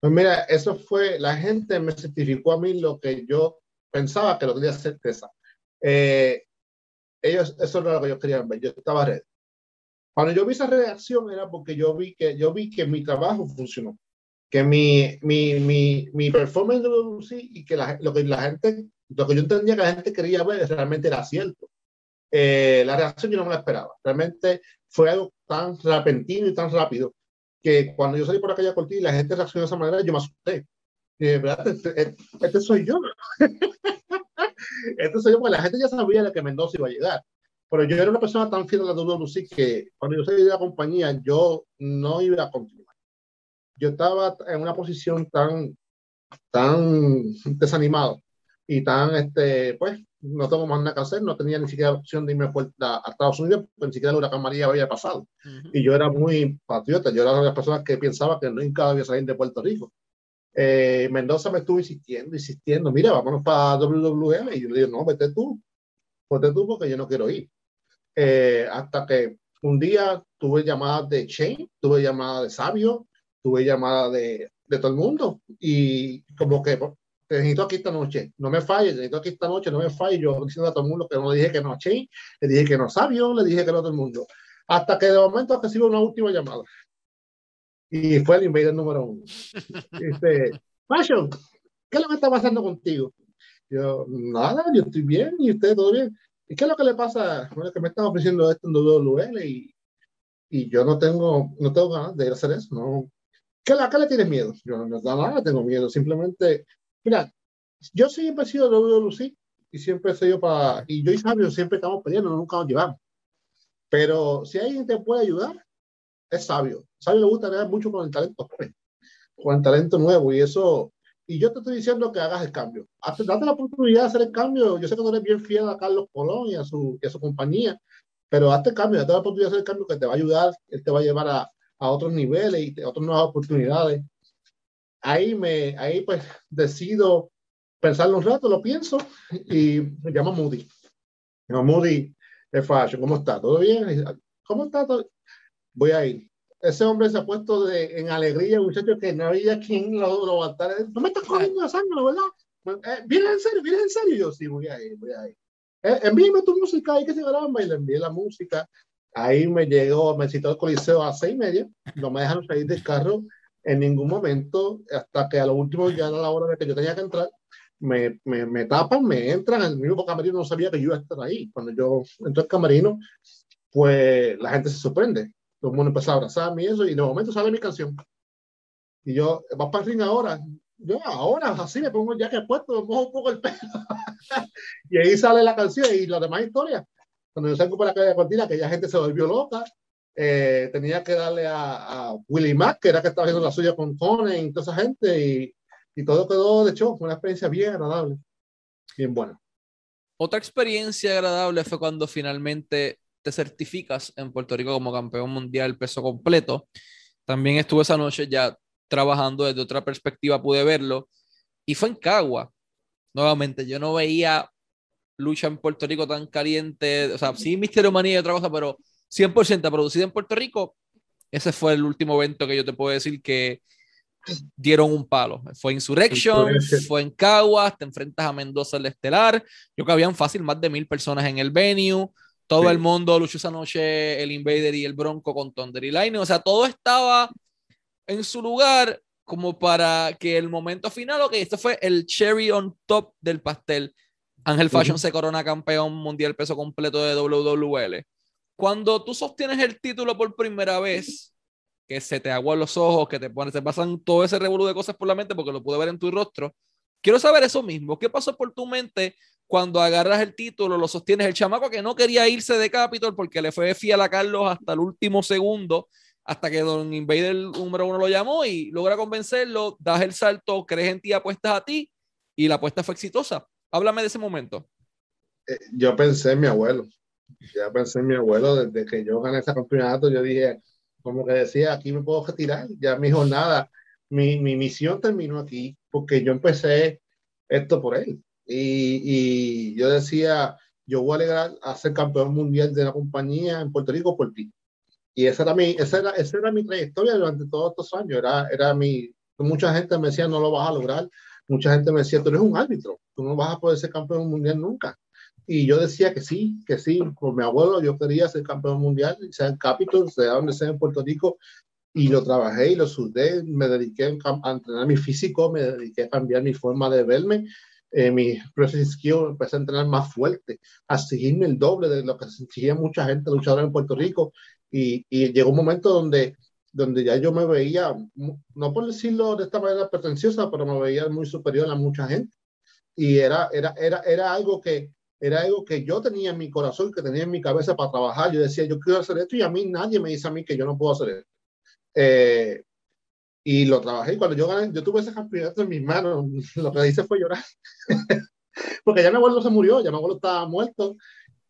Pues mira, eso fue, la gente me certificó a mí lo que yo pensaba que lo tenía certeza. Eh, ellos, eso era lo que yo quería ver, yo estaba red. Cuando yo vi esa reacción era porque yo vi que, yo vi que mi trabajo funcionó, que mi, mi, mi, mi performance de y que la, lo que la gente, lo que yo entendía que la gente quería ver realmente era cierto. Eh, la reacción yo no me la esperaba. Realmente fue algo tan repentino y tan rápido que cuando yo salí por aquella cortina y la gente reaccionó de esa manera, yo me asusté. Verdad, este, este, este soy yo. este soy yo, porque la gente ya sabía de que Mendoza iba a llegar. Pero yo era una persona tan fiel a la WC que cuando yo salí de la compañía, yo no iba a continuar. Yo estaba en una posición tan, tan desanimado y tan, este, pues, no tengo más nada que hacer, no tenía ni siquiera opción de irme a, a Estados Unidos, porque ni siquiera el huracán María había pasado. Y yo era muy patriota, yo era de las personas que pensaba que nunca había salir de Puerto Rico. Eh, Mendoza me estuvo insistiendo, insistiendo, mira, vámonos para WWM. Y yo le digo, no, vete tú, vete tú porque yo no quiero ir. Eh, hasta que un día tuve llamadas de Shane, tuve llamadas de Sabio, tuve llamadas de, de todo el mundo. Y como que te necesito aquí esta noche, no me falles, necesito aquí esta noche, no me falles. Yo diciendo a todo el mundo que no dije que no a le dije que no Sabio, le dije que no a todo el mundo. Hasta que de momento recibo una última llamada y fue el invader número uno. Dice, Fashion, ¿qué es lo que está pasando contigo? Yo, nada, yo estoy bien y usted todo bien. ¿Y qué es lo que le pasa? Bueno, que me están ofreciendo esto en WWL y, y yo no tengo, no tengo ganas de ir a hacer eso. No. ¿Qué, ¿A qué le tienes miedo? Yo no, no nada, tengo miedo. Simplemente, mira, yo siempre he sido WWC y siempre he sido para, y yo y Sabio siempre estamos peleando, nunca nos llevamos. Pero si alguien te puede ayudar, es sabio. Sabio le gusta leer mucho con el talento con el talento nuevo y eso. Y yo te estoy diciendo que hagas el cambio. Date la oportunidad de hacer el cambio. Yo sé que tú eres bien fiel a Carlos Colón y a su, y a su compañía, pero hazte el cambio, date la oportunidad de hacer el cambio que te va a ayudar, él te va a llevar a, a otros niveles y a otras nuevas oportunidades. Ahí, me, ahí pues decido pensarlo un rato, lo pienso y me llamo Moody. Me Moody de Fashion. ¿Cómo está? ¿Todo bien? ¿Cómo está? ¿Todo? voy a ir. Ese hombre se ha puesto de, en alegría, muchachos, que no había quien lo, lo aguantara. No me estás cogiendo la sangre, ¿verdad? Eh, ¿Vienes en serio? ¿Vienes en serio? Yo sí, voy a ir, voy a ir. Eh, envíame tu música ahí que se graba y le envié la música. Ahí me llegó, me citó el coliseo a seis y media. No me dejaron salir del carro en ningún momento, hasta que a lo último, ya era la hora de que yo tenía que entrar, me, me, me tapan, me entran. El mismo camerino no sabía que yo iba a estar ahí. Cuando yo entro al camerino, pues la gente se sorprende todo el mundo empezó a abrazarme y eso, y de momento sale mi canción. Y yo, vas para el ring ahora. Yo, ahora, así me pongo ya que puesto, me pongo un poco el pelo. y ahí sale la canción y la demás historia. Cuando yo salgo por la calle de Cortina, que ya gente se volvió loca, eh, tenía que darle a, a, Willie Mack, que era que estaba haciendo la suya con Conan y toda esa gente, y, y todo quedó de hecho, fue una experiencia bien agradable, bien buena. Otra experiencia agradable fue cuando finalmente te certificas en Puerto Rico como campeón mundial peso completo. También estuve esa noche ya trabajando desde otra perspectiva, pude verlo. Y fue en Cagua. Nuevamente, yo no veía lucha en Puerto Rico tan caliente. O sea, sí, Misterio Manía y otra cosa, pero 100% producida en Puerto Rico. Ese fue el último evento que yo te puedo decir que dieron un palo. Fue Insurrection, fue en Caguas, te enfrentas a Mendoza el Estelar. Yo creo que habían fácil más de mil personas en el venue. Todo el mundo luchó esa noche el Invader y el Bronco con Thunder y Lightning. O sea, todo estaba en su lugar como para que el momento final, ok, esto fue el cherry on top del pastel. Ángel Fashion se corona campeón mundial peso completo de WWL. Cuando tú sostienes el título por primera vez, que se te aguan los ojos, que te pones, te pasan todo ese revolú de cosas por la mente porque lo pude ver en tu rostro. Quiero saber eso mismo. ¿Qué pasó por tu mente cuando agarras el título, lo sostienes. El chamaco que no quería irse de Capitol porque le fue fiel a Carlos hasta el último segundo, hasta que Don Invader número uno lo llamó y logra convencerlo, das el salto, crees en ti, apuestas a ti y la apuesta fue exitosa. Háblame de ese momento. Eh, yo pensé en mi abuelo. Ya pensé en mi abuelo desde que yo gané ese campeonato. Yo dije, como que decía, aquí me puedo retirar. Ya mi jornada, mi, mi misión terminó aquí porque yo empecé esto por él. Y, y yo decía, yo voy a alegrar a ser campeón mundial de la compañía en Puerto Rico por ti. Y esa era mi, esa era, esa era mi trayectoria durante todos estos años. Era, era mi, mucha gente me decía, no lo vas a lograr. Mucha gente me decía, tú eres un árbitro, tú no vas a poder ser campeón mundial nunca. Y yo decía que sí, que sí, por mi abuelo yo quería ser campeón mundial, sea en Capitol, sea donde sea en Puerto Rico, y lo trabajé y lo sudé, me dediqué a entrenar mi físico, me dediqué a cambiar mi forma de verme, eh, mi processing skill, empecé a entrenar más fuerte, a seguirme el doble de lo que seguía mucha gente luchadora en Puerto Rico, y, y, llegó un momento donde, donde ya yo me veía, no por decirlo de esta manera pretenciosa, pero me veía muy superior a mucha gente, y era, era, era, era algo que era algo que yo tenía en mi corazón, que tenía en mi cabeza para trabajar. Yo decía, yo quiero hacer esto y a mí nadie me dice a mí que yo no puedo hacer esto. Eh, y lo trabajé y cuando yo gané, yo tuve ese campeonato en mis manos, lo que hice fue llorar. Porque ya mi abuelo se murió, ya mi abuelo estaba muerto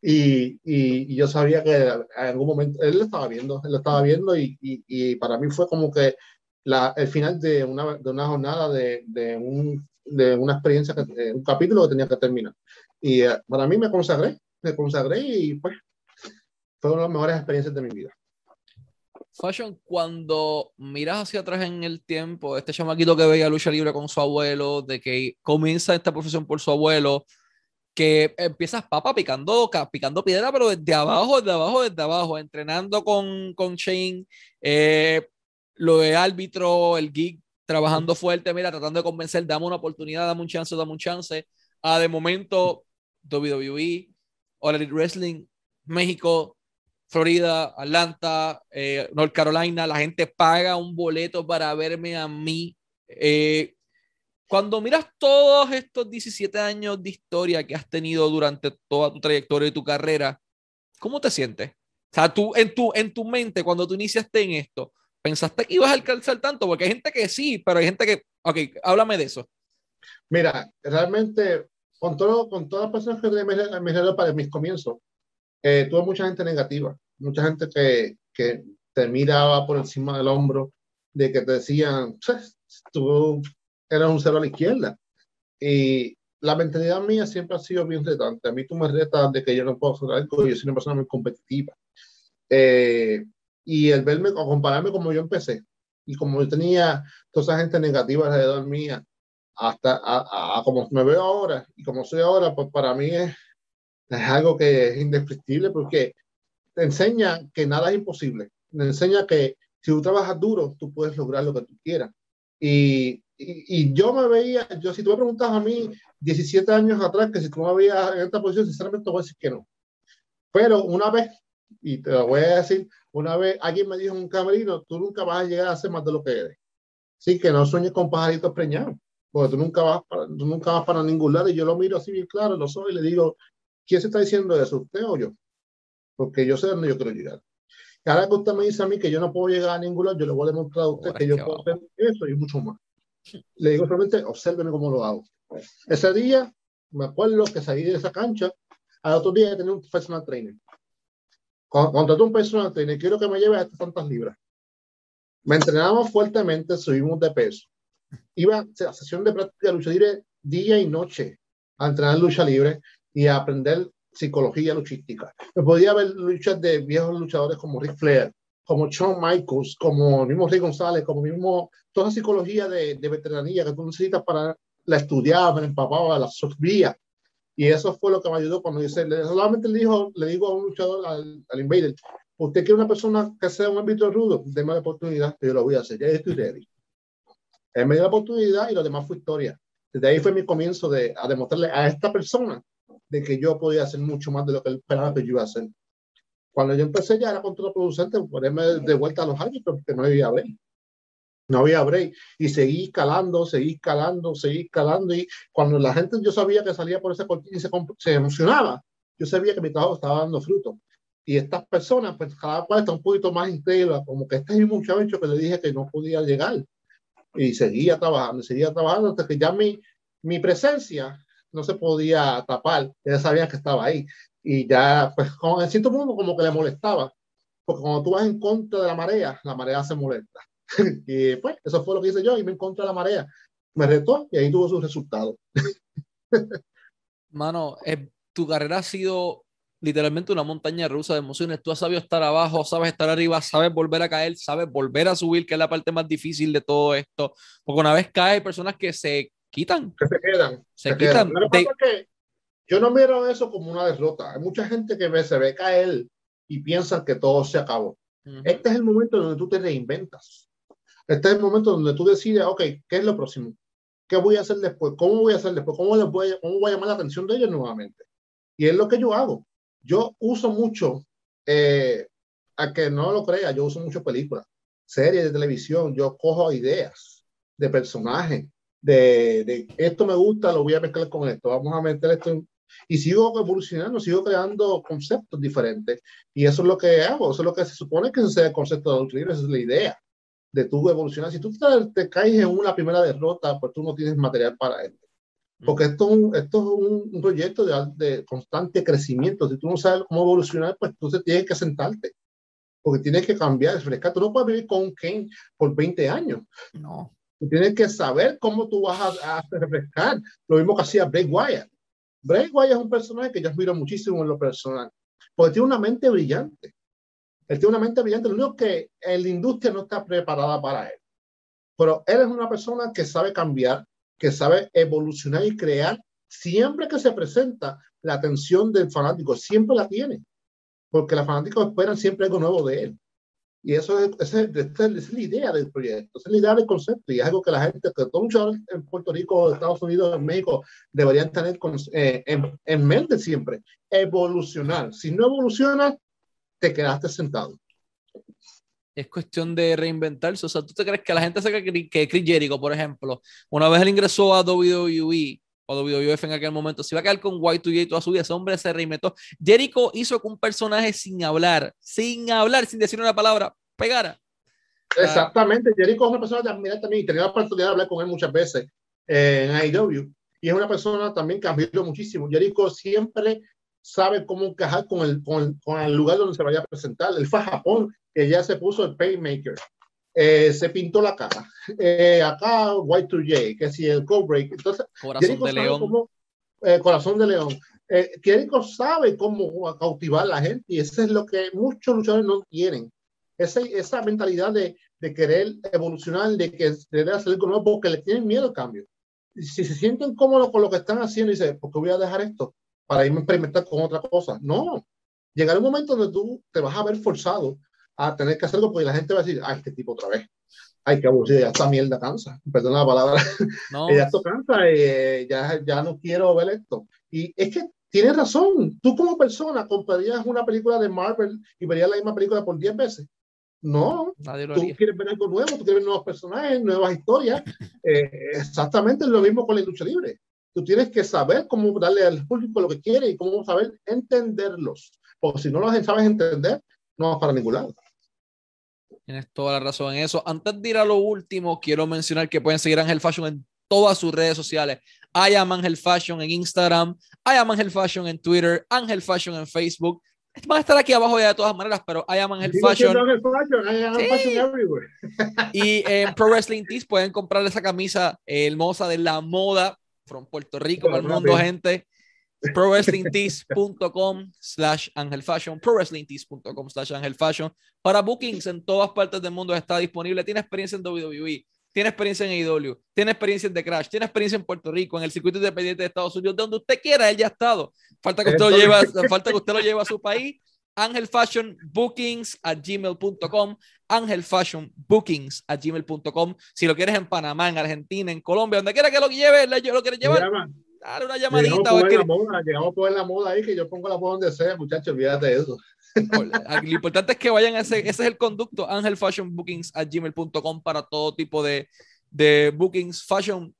y, y, yo sabía que en algún momento él lo estaba viendo, él lo estaba viendo y, y para mí fue como que la, el final de una, de una jornada, de, de, un, de una experiencia, que, un capítulo que tenía que terminar. Y uh, para mí me consagré, me consagré y pues fue una de las mejores experiencias de mi vida. Fashion, cuando miras hacia atrás en el tiempo, este chamaquito que veía lucha libre con su abuelo, de que comienza esta profesión por su abuelo, que empiezas papa picando, picando piedra, pero desde abajo, desde abajo, desde abajo, entrenando con, con Shane, eh, lo de árbitro, el geek, trabajando fuerte, mira, tratando de convencer, dame una oportunidad, dame un chance, dame un chance. a de momento, WWE, All Elite Wrestling, México, Florida, Atlanta, eh, North Carolina, la gente paga un boleto para verme a mí. Eh, cuando miras todos estos 17 años de historia que has tenido durante toda tu trayectoria y tu carrera, ¿cómo te sientes? O sea, tú en tu, en tu mente, cuando tú iniciaste en esto, ¿pensaste que ibas a alcanzar tanto? Porque hay gente que sí, pero hay gente que, ok, háblame de eso. Mira, realmente con, todo, con todas las personas que me, me para mis comienzos, eh, tuve mucha gente negativa, mucha gente que, que te miraba por encima del hombro, de que te decían, tú eras un cero a la izquierda. Y la mentalidad mía siempre ha sido bien retante. A mí tú me retas de que yo no puedo hacer algo, yo soy una persona muy competitiva. Eh, y el verme o compararme como yo empecé y como yo tenía toda esa gente negativa alrededor mía, hasta a, a, como me veo ahora y como soy ahora, pues para mí es, es algo que es indescriptible porque te enseña que nada es imposible. Te enseña que si tú trabajas duro, tú puedes lograr lo que tú quieras. Y, y, y, yo me veía, yo si tú me preguntas a mí 17 años atrás que si tú me veías en esta posición, sinceramente te voy a decir que no. Pero una vez, y te lo voy a decir, una vez alguien me dijo en un camerino, tú nunca vas a llegar a ser más de lo que eres. Sí, que no sueñes con pajaritos preñados porque tú nunca vas para, tú nunca vas para ningún lado y yo lo miro así bien claro, lo soy y le digo, ¿quién se está diciendo eso, usted o yo? Porque yo sé dónde yo quiero llegar. Y ahora que usted me dice a mí que yo no puedo llegar a ningún lado, yo le voy a demostrar a usted que yo puedo hacer eso y mucho más. Le digo solamente, obsérveme cómo lo hago. Ese día, me acuerdo que salí de esa cancha, al otro día tenía un personal trainer. Contraté un personal trainer, quiero que me lleve a estas tantas libras. Me entrenamos fuertemente, subimos de peso iba a la sesión de práctica de lucha libre día y noche a entrenar lucha libre y a aprender psicología luchística. Me podía ver luchas de viejos luchadores como Rick Flair, como Shawn Michaels, como mismo Rey González, como mismo toda psicología de, de veteranía que tú necesitas para la estudiar, me empapaba, la sofría. Y eso fue lo que me ayudó cuando dice, solamente le, dijo, le digo a un luchador, al, al invader, usted quiere una persona que sea un árbitro rudo, déme la oportunidad, yo lo voy a hacer, ya estoy ready. Él me dio la oportunidad y lo demás fue historia. Desde ahí fue mi comienzo de, a demostrarle a esta persona de que yo podía hacer mucho más de lo que él esperaba que yo iba a hacer. Cuando yo empecé ya era contraproducente ponerme de vuelta a los árbitros porque no había break. No había break. Y seguí escalando, seguí escalando, seguí escalando. Y cuando la gente yo sabía que salía por ese cortina y se, se emocionaba, yo sabía que mi trabajo estaba dando fruto. Y estas personas, pues cada cual está un poquito más íntegra, como que este mismo muchacho que le dije que no podía llegar y seguía trabajando, seguía trabajando hasta que ya mi, mi presencia no se podía tapar, ya sabían que estaba ahí. Y ya, pues, como, en cierto modo, como que le molestaba, porque cuando tú vas en contra de la marea, la marea se molesta. y pues, eso fue lo que hice yo, y me en contra de la marea. Me retó y ahí tuvo sus resultados. Mano, eh, tu carrera ha sido literalmente una montaña rusa de emociones. Tú has sabido estar abajo, sabes estar arriba, sabes volver a caer, sabes volver a subir, que es la parte más difícil de todo esto. Porque una vez cae, hay personas que se quitan. Que se quedan. Se, quitan. yo no miro eso como una derrota. Hay mucha gente que ve, se ve caer y piensa que todo se acabó. Este es el momento donde tú te reinventas. Este es el momento donde tú decides, ok, ¿qué es lo próximo? ¿Qué voy a hacer después? ¿Cómo voy a hacer después? ¿Cómo, les voy, a, cómo voy a llamar la atención de ellos nuevamente? Y es lo que yo hago. Yo uso mucho, eh, a que no lo crea, yo uso mucho películas, series de televisión, yo cojo ideas de personajes, de, de, esto me gusta, lo voy a mezclar con esto, vamos a meter esto y sigo evolucionando, sigo creando conceptos diferentes y eso es lo que hago, eso es lo que se supone que es el concepto de los libros, esa es la idea de tú evolucionar. Si tú te, caes en una primera derrota, pues tú no tienes material para esto. Porque esto, esto es un, proyecto de, de, constante crecimiento. Si tú no sabes cómo evolucionar, pues entonces tienes que sentarte. Porque tienes que cambiar, refrescar. Tú no puedes vivir con un Kane por 20 años. No. Tú tienes que saber cómo tú vas a, a refrescar. Lo mismo que hacía Bray Wyatt. Bray Wyatt es un personaje que yo admiro muchísimo en lo personal. Porque tiene una mente brillante. Él tiene una mente brillante. Lo único que la industria no está preparada para él. Pero él es una persona que sabe cambiar, que sabe evolucionar y crear, siempre que se presenta la atención del fanático, siempre la tiene, porque los fanáticos esperan siempre algo nuevo de él. Y eso es, esa es, la idea del proyecto, es la idea del concepto y es algo que la gente, que todos muchos en Puerto Rico, Estados Unidos, en México, deberían tener eh, en, en mente siempre, evolucionar. Si no evolucionas, te quedaste sentado es cuestión de reinventarse. O sea, ¿tú te crees que la gente sabe que, Chris Jericho, por ejemplo, una vez él ingresó a WWE o WWF en aquel momento, se iba a quedar con Y2J toda su vida, ese hombre se reinventó. Jericho hizo que un personaje sin hablar, sin hablar, sin decir una palabra, pegara. Exactamente, Jericho es una persona que admira también y tenía la oportunidad de hablar con él muchas veces en AEW. Y es una persona también que admiro muchísimo. Jericho siempre sabe cómo encajar con el, con, con el lugar donde se vaya a presentar. Él fue a Japón que ya se puso el Paymaker. Eh, se pintó la cara. Eh, acá Y2J, que si el Code Break. Entonces, corazón de león. Cómo, eh, corazón de león. Eh, Jericho sabe cómo cautivar a la gente y eso es lo que muchos luchadores no tienen. Esa, esa mentalidad de, de querer evolucionar, de que querer hacer algo nuevo porque le tienen miedo al cambio. Y si se sienten cómodos con lo que están haciendo y dicen, ¿por qué voy a dejar esto? Para irme a experimentar con otra cosa. No. Llegará un momento donde tú te vas a ver forzado a tener que hacerlo porque la gente va a decir, ay, este tipo otra vez. Ay, qué aburrido, ya esta mierda cansa. Perdón la palabra. No. ya esto cansa, eh, ya, ya no quiero ver esto. Y es que tienes razón. Tú como persona comprarías una película de Marvel y verías la misma película por 10 veces. No, tú quieres ver algo nuevo, tú quieres ver nuevos personajes, nuevas historias. Eh, exactamente lo mismo con la industria libre. Tú tienes que saber cómo darle al público lo que quiere y cómo saber entenderlos. Porque si no los sabes entender, no vas para ningún lado. Tienes toda la razón en eso. Antes de ir a lo último, quiero mencionar que pueden seguir a Angel Fashion en todas sus redes sociales. I am Angel Fashion en Instagram, I am Angel Fashion en Twitter, Angel Fashion en Facebook. Van a estar aquí abajo ya de todas maneras, pero I am Angel Fashion. y en Pro Wrestling Tees pueden comprar esa camisa hermosa de la moda from Puerto Rico para el mundo, gente prowrestlingtees.com slash angelfashion, prowrestlingtees.com slash angelfashion. Para bookings en todas partes del mundo está disponible. Tiene experiencia en WWE, tiene experiencia en AEW, tiene experiencia en The Crash, tiene experiencia en Puerto Rico, en el circuito independiente de Estados Unidos, donde usted quiera, él ya ha estado. Falta que usted lo lleve, falta que usted lo lleve a su país. Angel Fashion Bookings a gmail.com, Angel Fashion Bookings a gmail.com. Si lo quieres en Panamá, en Argentina, en Colombia, donde quiera que lo lleve, lo quieres llevar Dale una llamadita. Llegamos, a la moda, llegamos a poner la moda ahí, que yo pongo la moda donde sea, muchachos, olvídate de eso. Lo importante es que vayan a ese, ese es el conducto, Angel Fashion Bookings a gmail.com para todo tipo de, de bookings. Fashion,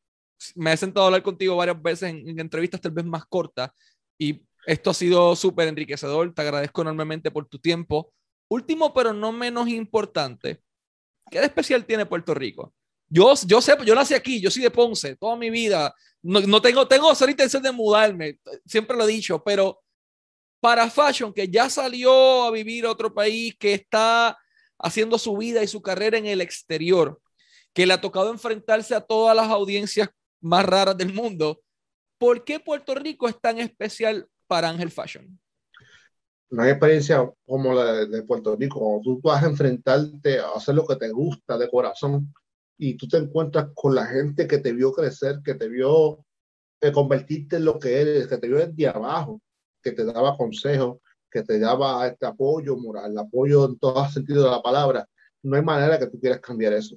me he sentado a hablar contigo varias veces en, en entrevistas tal vez más cortas y esto ha sido súper enriquecedor. Te agradezco enormemente por tu tiempo. Último, pero no menos importante, ¿qué de especial tiene Puerto Rico? Yo, yo sé, yo nací aquí, yo soy de Ponce, toda mi vida. No, tengo, tengo cero intención de mudarme, siempre lo he dicho, pero para Fashion, que ya salió a vivir a otro país, que está haciendo su vida y su carrera en el exterior, que le ha tocado enfrentarse a todas las audiencias más raras del mundo, ¿por qué Puerto Rico es tan especial para Ángel Fashion? Una experiencia como la de Puerto Rico, cuando tú vas a enfrentarte a hacer lo que te gusta de corazón y tú te encuentras con la gente que te vio crecer, que te vio eh, convertirte en lo que eres, que te vio desde abajo, que te daba consejos, que te daba este apoyo moral, apoyo en todo sentido de la palabra. No hay manera que tú quieras cambiar eso.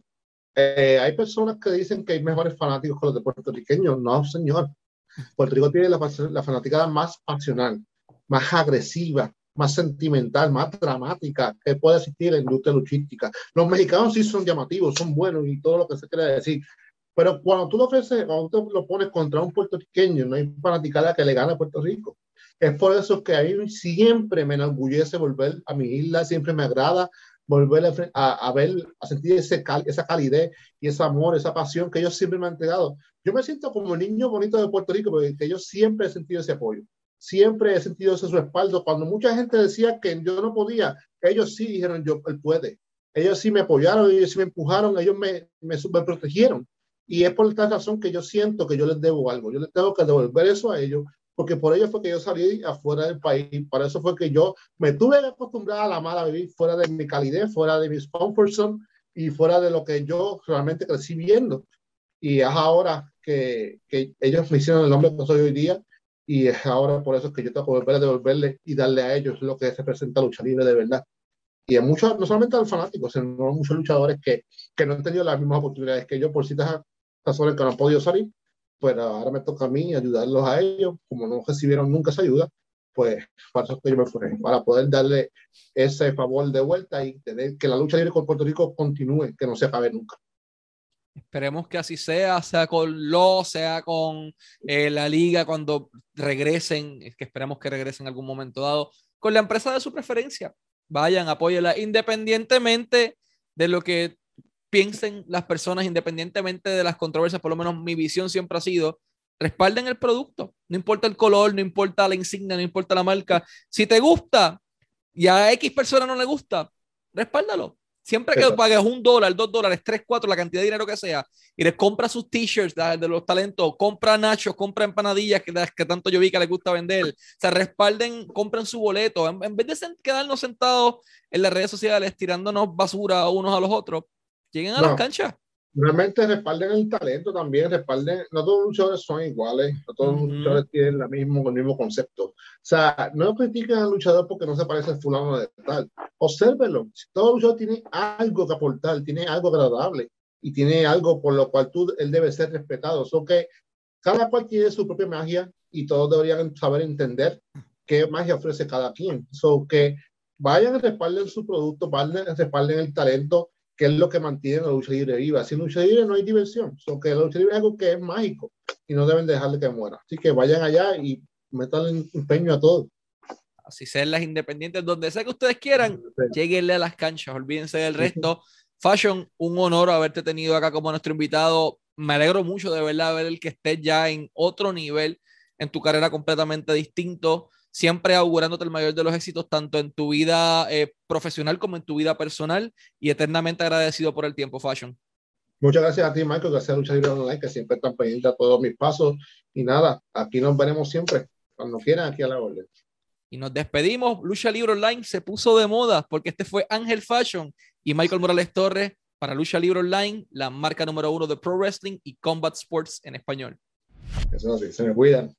Eh, hay personas que dicen que hay mejores fanáticos que los de puertorriqueños. No, señor. Puerto Rico tiene la, la fanaticada más pasional, más agresiva, más sentimental, más dramática que puede existir en la industria luchística. Los mexicanos sí son llamativos, son buenos y todo lo que se quiere decir. Pero cuando tú lo ofreces, cuando tú lo pones contra un puertorriqueño, no hay fanaticada que le gane a Puerto Rico. Es por eso que a mí siempre me enorgullece volver a mi isla, siempre me agrada volver a, a ver, a sentir ese esa calidez y ese amor, esa pasión que ellos siempre me han entregado. Yo me siento como el niño bonito de Puerto Rico porque yo siempre he sentido ese apoyo, siempre he sentido ese respaldo. Cuando mucha gente decía que yo no podía, ellos sí dijeron, yo, él puede. Ellos sí me apoyaron, ellos sí me empujaron, ellos me, me, me protegieron. Y es por esta razón que yo siento que yo les debo algo. Yo les tengo que devolver eso a ellos porque por ello fue que yo salí afuera del país, para eso fue que yo me tuve que acostumbrar a la mala vivir fuera de mi calidez, fuera de mis comfort y fuera de lo que yo realmente crecí viendo. Y es ahora que, que ellos me hicieron el nombre que soy hoy día y es ahora por eso que yo tengo que volver a devolverle y darle a ellos lo que representa lucha libre de verdad. Y a muchos, no solamente a los fanáticos, sino a muchos luchadores que, que no han tenido las mismas oportunidades que yo por citas razones que no han podido salir, pues ahora me toca a mí ayudarlos a ellos, como no recibieron nunca esa ayuda, pues para eso que yo me fui, para poder darle ese favor de vuelta y tener que la lucha libre con Puerto Rico continúe, que no se acabe nunca. Esperemos que así sea, sea con lo, sea con eh, la liga cuando regresen, es que esperemos que regresen en algún momento dado, con la empresa de su preferencia. Vayan, apóyela, independientemente de lo que piensen las personas independientemente de las controversias, por lo menos mi visión siempre ha sido, respalden el producto, no importa el color, no importa la insignia, no importa la marca. Si te gusta y a X persona no le gusta, respáldalo. Siempre que pagues un dólar, dos dólares, tres, cuatro, la cantidad de dinero que sea, y les compra sus t-shirts de, los talentos, compra nachos, compra empanadillas que, que tanto yo vi que les gusta vender, o sea, respalden, compren su boleto. En, vez de quedarnos sentados en las redes sociales tirándonos basura unos a los otros, lleguen a las canchas. Realmente respalden el talento también, respalden, no todos los luchadores son iguales, no todos los luchadores tienen la mismo, el mismo concepto. O sea, no critiquen al luchador porque no se parece al fulano de tal. Obsérvelo. Si todo luchador tiene algo que aportar, tiene algo agradable y tiene algo por lo cual tú, él debe ser respetado. So que cada cual tiene su propia magia y todos deberían saber entender qué magia ofrece cada quien. So que vayan respalden su producto, vayan, respalden el talento que es lo que mantiene la lucha libre viva. Sin lucha libre no hay diversión, so que la lucha libre es algo que es mágico y no deben dejarle que muera. Así que vayan allá y metan empeño a todo. Así sean las independientes, donde sea que ustedes quieran, lleguenle a las canchas, olvídense del resto. Fashion, un honor haberte tenido acá como nuestro invitado. Me alegro mucho de verdad ver el que estés ya en otro nivel en tu carrera completamente distinto siempre augurándote el mayor de los éxitos, tanto en tu vida eh, profesional como en tu vida personal, y eternamente agradecido por el tiempo, Fashion. Muchas gracias a ti, Michael, gracias a Lucha Libre Online, que siempre están pendientes a todos mis pasos. Y nada, aquí nos veremos siempre, cuando quieran, aquí a la orden. Y nos despedimos. Lucha Libre Online se puso de moda porque este fue Ángel Fashion y Michael Morales Torres para Lucha Libre Online, la marca número uno de Pro Wrestling y Combat Sports en español. Eso sí, se me cuidan.